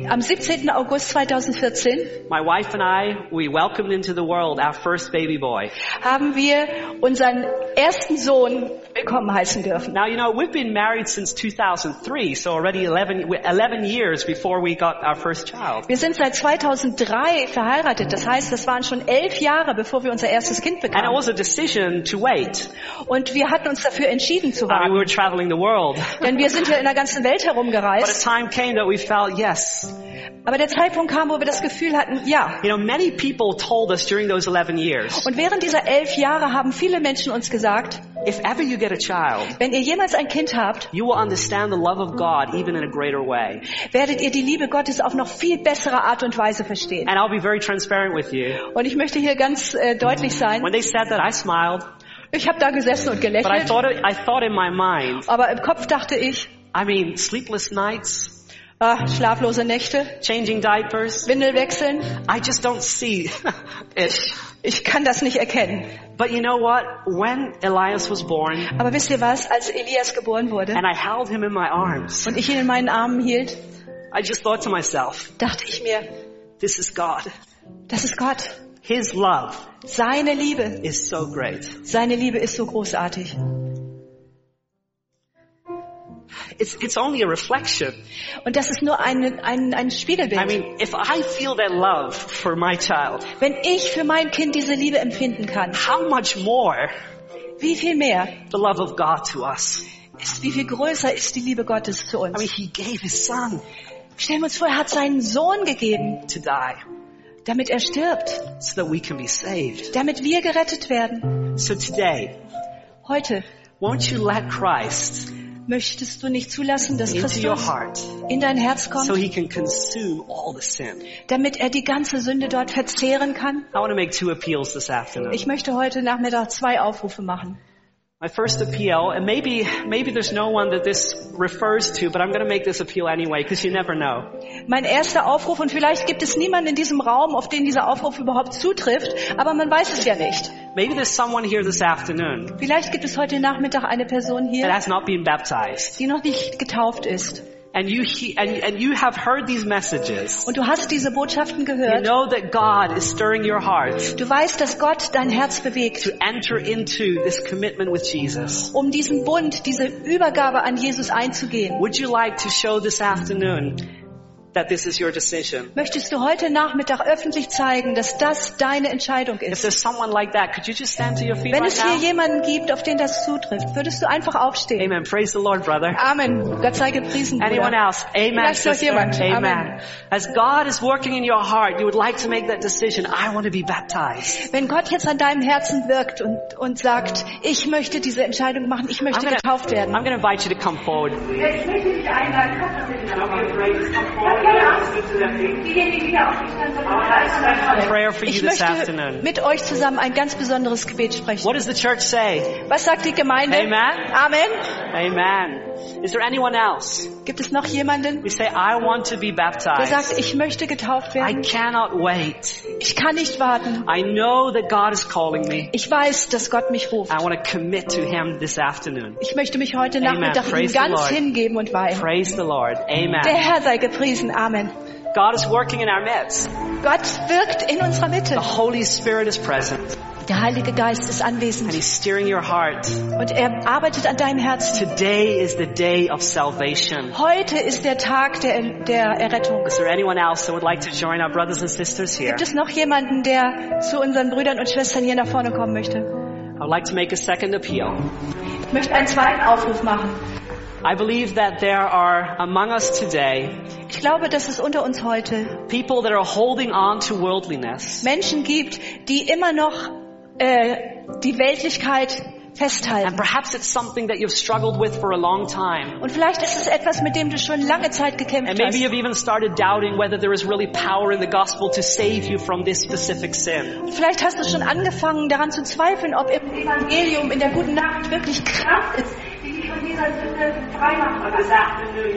Am 17. August 2014 my wife and I, we welcomed into the world our first baby boy. haben wir unseren ersten Sohn willkommen heißen dürfen. Now, you know, we've been married since 2003, so already 11, 11 years before we got our first child. Wir sind seit 2003 verheiratet. Das heißt, das waren schon elf Jahre, bevor wir unser erstes Kind And it bekamen. was a decision to wait. Und wir hatten uns dafür entschieden zu I mean, we warten. were traveling the world. Denn wir sind ja in der ganzen Welt But a herumgereist. time came that we felt, yes. Aber der Zeitpunkt kam, wo wir das Gefühl hatten, ja. You know, many people told us during those 11 years, Und während dieser elf Jahre haben viele Menschen uns gesagt, if ever you get a child, wenn ihr jemals ein Kind habt, you will understand the love of God even in a greater way. werdet ihr die Liebe Gottes auf noch viel bessere Art und Weise verstehen. And I'll be very transparent with you. Und ich möchte hier ganz äh, deutlich sein. When they said that, I smiled, Ich habe da gesessen und but I gelächelt, thought, I thought in my mind, aber im Kopf dachte ich, I mean, sleepless nights, ah, schlaflose Nächte, changing diapers, Windel wechseln, I just don't see it. ich kann das nicht erkennen. But you know what? When Elias was born, Aber wisst ihr was, als Elias geboren wurde and I held him in my arms, und ich ihn in meinen Armen hielt, I just thought to myself, dachte ich mir, this is God. das ist Gott. His love Seine Liebe, is so great. seine Liebe ist so großartig. It's, it's only a reflection. Und das ist nur ein, ein, ein Spiegelbild. I mean, if I feel that love for my child, Wenn ich für mein Kind diese Liebe empfinden kann, how much more wie viel mehr the love of God to us? ist, wie viel größer ist die Liebe Gottes zu I mean, uns. he gave his son Stellen wir uns vor, er hat seinen Sohn gegeben, to die damit er stirbt, so that we can be saved. damit wir gerettet werden. So today, Heute won't you let Christ möchtest du nicht zulassen, dass into your Christus heart in dein Herz so kommt, he can consume all the sin? damit er die ganze Sünde dort verzehren kann? I want to make two appeals this afternoon. Ich möchte heute Nachmittag zwei Aufrufe machen. My first appeal, and maybe, maybe there's no one that this refers to, but I'm going to make this appeal anyway, because you never know. Mein erster Aufruf, und vielleicht gibt es niemanden in diesem Raum, auf den dieser Aufruf überhaupt zutrifft, aber man weiß es ja nicht. Maybe there's someone here this afternoon Vielleicht gibt es heute Nachmittag eine Person that hier, has not been baptized. die noch nicht getauft ist. And you, he, and, and you have heard these messages. Und du hast diese Botschaften gehört. You know that God is stirring your heart Du weißt, dass Gott dein Herz bewegt, to enter into this commitment with Jesus. um diesen Bund, diese Übergabe an Jesus einzugehen. Would you like to show this afternoon that this is your decision? Möchtest du heute Nachmittag öffentlich zeigen, dass das deine Entscheidung If ist? there's someone like that, could you just stand to your feet Wenn right es hier now? jemanden gibt, auf den das zutrifft, würdest du einfach aufstehen. Amen. Praise the Lord, brother. Amen. Gott sei gepriesen. Anyone Bruder. else? Amen. Vielleicht noch sister. jemand. Amen. Amen. As God is working in your heart, you would like to make that decision. I want to be baptized. Wenn Gott jetzt an deinem Herzen wirkt und, und sagt, ich möchte diese Entscheidung machen, ich möchte gonna, getauft werden. I'm gonna invite you to come forward. Ich möchte mit euch zusammen ein ganz besonderes Gebet sprechen. What does the church say? Was sagt die Gemeinde? Amen. Amen. Amen. Is there anyone else? Gibt es noch jemanden, You say, I want to be der sagt, baptized. ich möchte getauft I werden? cannot wait. Ich kann nicht warten. I know that God is calling me. Ich weiß, dass Gott mich ruft. I want to commit to Him this afternoon. Ich möchte mich heute Amen. Nachmittag ihm Praise ganz hingeben und weihen. Praise the Lord. Der Amen. Herr sei gepriesen. Amen. God is working in our midst. Gott wirkt in unserer Mitte. The Holy Spirit is present Der Heilige Geist ist and anwesend He's steering your heart. und er arbeitet an deinem Herzen. Today is the day of salvation. Heute ist der Tag der, der Errettung. Is there anyone else that would like to join our brothers and sisters here? Gibt es noch jemanden, der zu unseren Brüdern und Schwestern hier nach vorne kommen möchte? I would like to make a second appeal. Ich möchte einen zweiten Aufruf machen. I believe that there are among us today Ich glaube, dass es unter uns heute people that are holding on to worldliness. Menschen gibt, die immer noch äh, die Weltlichkeit And festhalten. perhaps it's something that you've struggled with for a long time. Und vielleicht ist es etwas, mit dem du schon lange Zeit gekämpft And maybe hast. you've even started doubting whether there is really power in the gospel to save you from this specific sin. Vielleicht hast du schon angefangen daran zu zweifeln, ob im Evangelium, in der guten Nacht wirklich Kraft ist,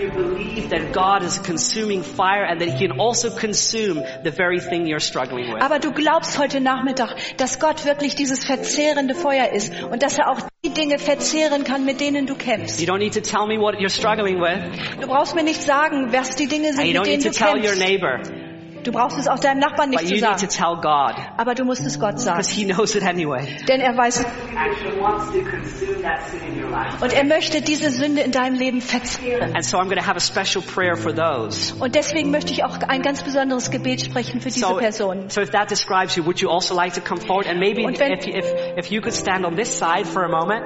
you believe that God is consuming fire and that He can also consume the very thing you're struggling with. Aber du glaubst heute Nachmittag, dass Gott wirklich dieses verzehrende Feuer ist und dass er auch die Dinge verzehren kann, mit denen du kämpfst. You don't need to tell me what you're struggling with. Du brauchst mir nicht sagen, was die Dinge sind, you mit don't need denen to du kämpfst. Du brauchst es auch deinem Nachbarn But nicht you zu need to sagen. tell God. Aber du musst es Gott sagen. He knows it anyway. Denn er weiß, und er möchte diese Sünde in deinem Leben verzehren. And so I'm going to have a special prayer for those. Und deswegen möchte ich auch ein ganz besonderes Gebet sprechen für diese So, Personen. so if that describes you, would you also like to come forward? And maybe Und wenn- if, if, if you could stand on this side for a moment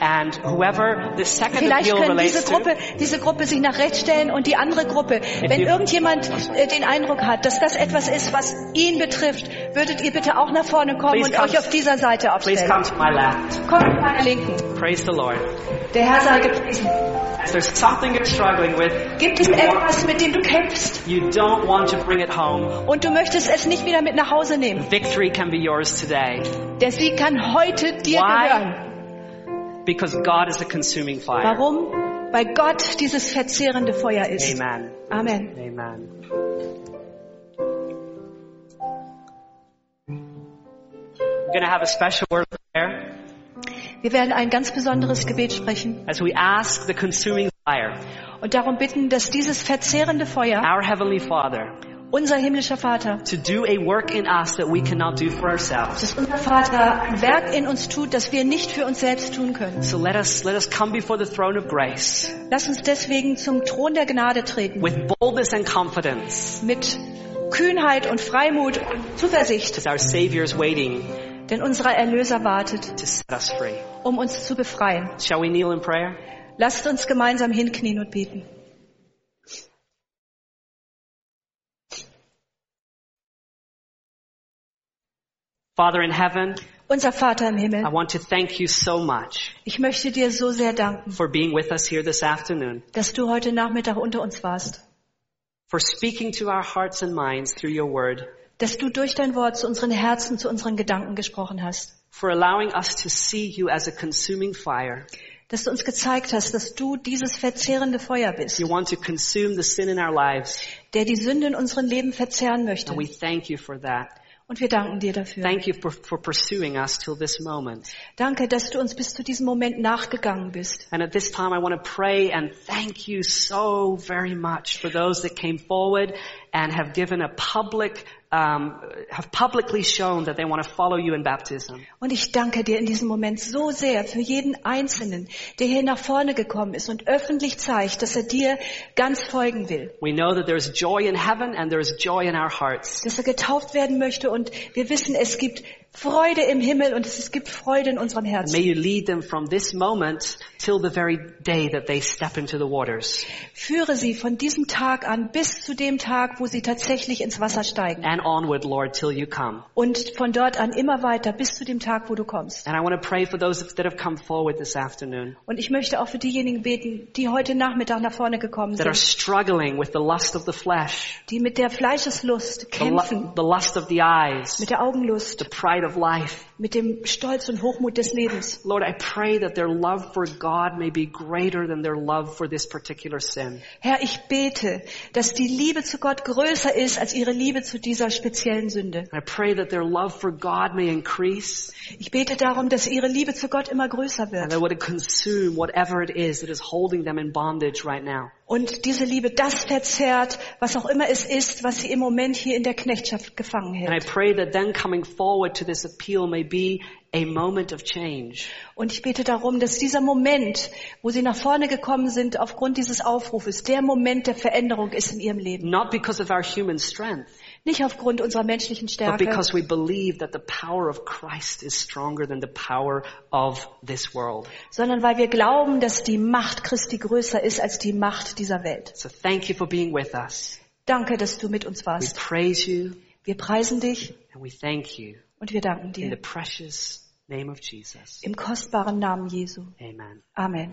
and whoever the second Vielleicht appeal können diese Gruppe, diese Gruppe sich nach rechts stellen und die andere Gruppe. Wenn irgendjemand äh, den Eindruck hat, dass das etwas ist, was ihn betrifft, würdet ihr bitte auch nach vorne kommen Please und come- euch auf dieser Seite please aufstellen. come to my left. Kommt zu meiner Linken. Praise the Lord. Der Herr sei gepriesen. If there's something you're struggling with, Gibt es etwas, mit dem du kämpfst you don't want to bring it home, und du möchtest es nicht wieder mit nach Hause nehmen? victory can be yours today. Der Sieg kann heute dir Why? Because God is a consuming fire. Warum? Weil Gott dieses verzehrende Feuer ist. Amen. Amen. Amen. We're going to have a special word of prayer Wir werden ein ganz besonderes Gebet sprechen as we ask the consuming fire, und darum bitten, dass dieses verzehrende Feuer, our Heavenly Father, unser himmlischer Vater, to do a work in us that we cannot do for ourselves. dass unser Vater ein Werk in uns tut, das wir nicht für uns selbst tun können. So let us, let us come before the throne of grace Lass uns deswegen zum Thron der Gnade treten, with boldness and confidence mit Kühnheit und Freimut und Zuversicht, as our Savior is waiting denn unser Erlöser wartet, to set us free. um uns zu befreien. Shall we kneel in prayer? Lasst uns gemeinsam hinknien und beten. Father in heaven, Unser Vater im I Himmel, want to thank you so much ich möchte dir so sehr danken, for being with us here this afternoon, dass du heute Nachmittag unter uns warst, for speaking to our hearts and minds through your word, dass du durch dein Wort zu unseren Herzen, zu unseren Gedanken gesprochen hast, for allowing us to see you as a consuming fire. dass du uns gezeigt hast, dass du dieses verzehrende Feuer bist, You want to consume the sin in our lives, der die Sünde in unserem Leben verzehren möchte. and we thank you for that. Und wir danken dir dafür. Thank you for, for pursuing us till this moment. Danke, dass du uns bis zu diesem Moment nachgegangen bist. And at this time, I want to pray and thank you so very much for those that came forward and have given a public, um, have publicly shown that they want to follow you in baptism. Und ich danke dir in diesem Moment so sehr für jeden Einzelnen, der hier nach vorne gekommen ist und öffentlich zeigt, dass er dir ganz folgen will, We know that there's joy in heaven and there's joy in our hearts. dass er getauft werden möchte und wir wissen, es gibt Freude im Himmel und es gibt Freude in unserem May Herzen. you lead them from this moment till the very day that they step into the waters Führe sie von diesem Tag an bis zu dem Tag, wo sie tatsächlich ins Wasser steigen. and onward, Lord, till you come. Und von dort an immer weiter bis zu dem Tag, wo du kommst. And I want to pray for those that have come forward this afternoon Und ich möchte auch für diejenigen beten, die heute Nachmittag nach vorne gekommen that are sind, struggling with the lust of the flesh, die mit der Fleischeslust the, lu- kämpfen, the lust of the eyes, mit der Augenlust, the pride of life. mit dem Stolz und Hochmut des Lebens. Lord, I pray that their love for God may be greater than their love for this particular sin. Herr, ich bete, dass die Liebe zu Gott größer ist als ihre Liebe zu dieser speziellen Sünde. I pray that their love for God may increase Ich bete darum, dass ihre Liebe zu Gott immer größer and wird. that would consume whatever it is that is holding them in bondage right now. Und diese Liebe das verzerrt, was auch immer es ist, was sie im Moment hier in der Knechtschaft gefangen And I hält. pray that then coming forward to this appeal may be a moment of change. Und ich bete darum, dass dieser Moment, wo sie nach vorne gekommen sind aufgrund dieses Aufrufes, der Moment der Veränderung ist in ihrem Leben. Not because of our human strength, Nicht aufgrund unserer menschlichen but Stärke, because we believe that the power of Christ is stronger than the power of this world. sondern weil wir glauben, dass die Macht Christi größer ist als die Macht dieser Welt. So thank you for being with us. Danke, dass du mit uns We warst. praise you Wir preisen dich and we thank you und wir danken in the dir. precious name of Jesus. Im kostbaren Namen Jesu. Amen. Amen.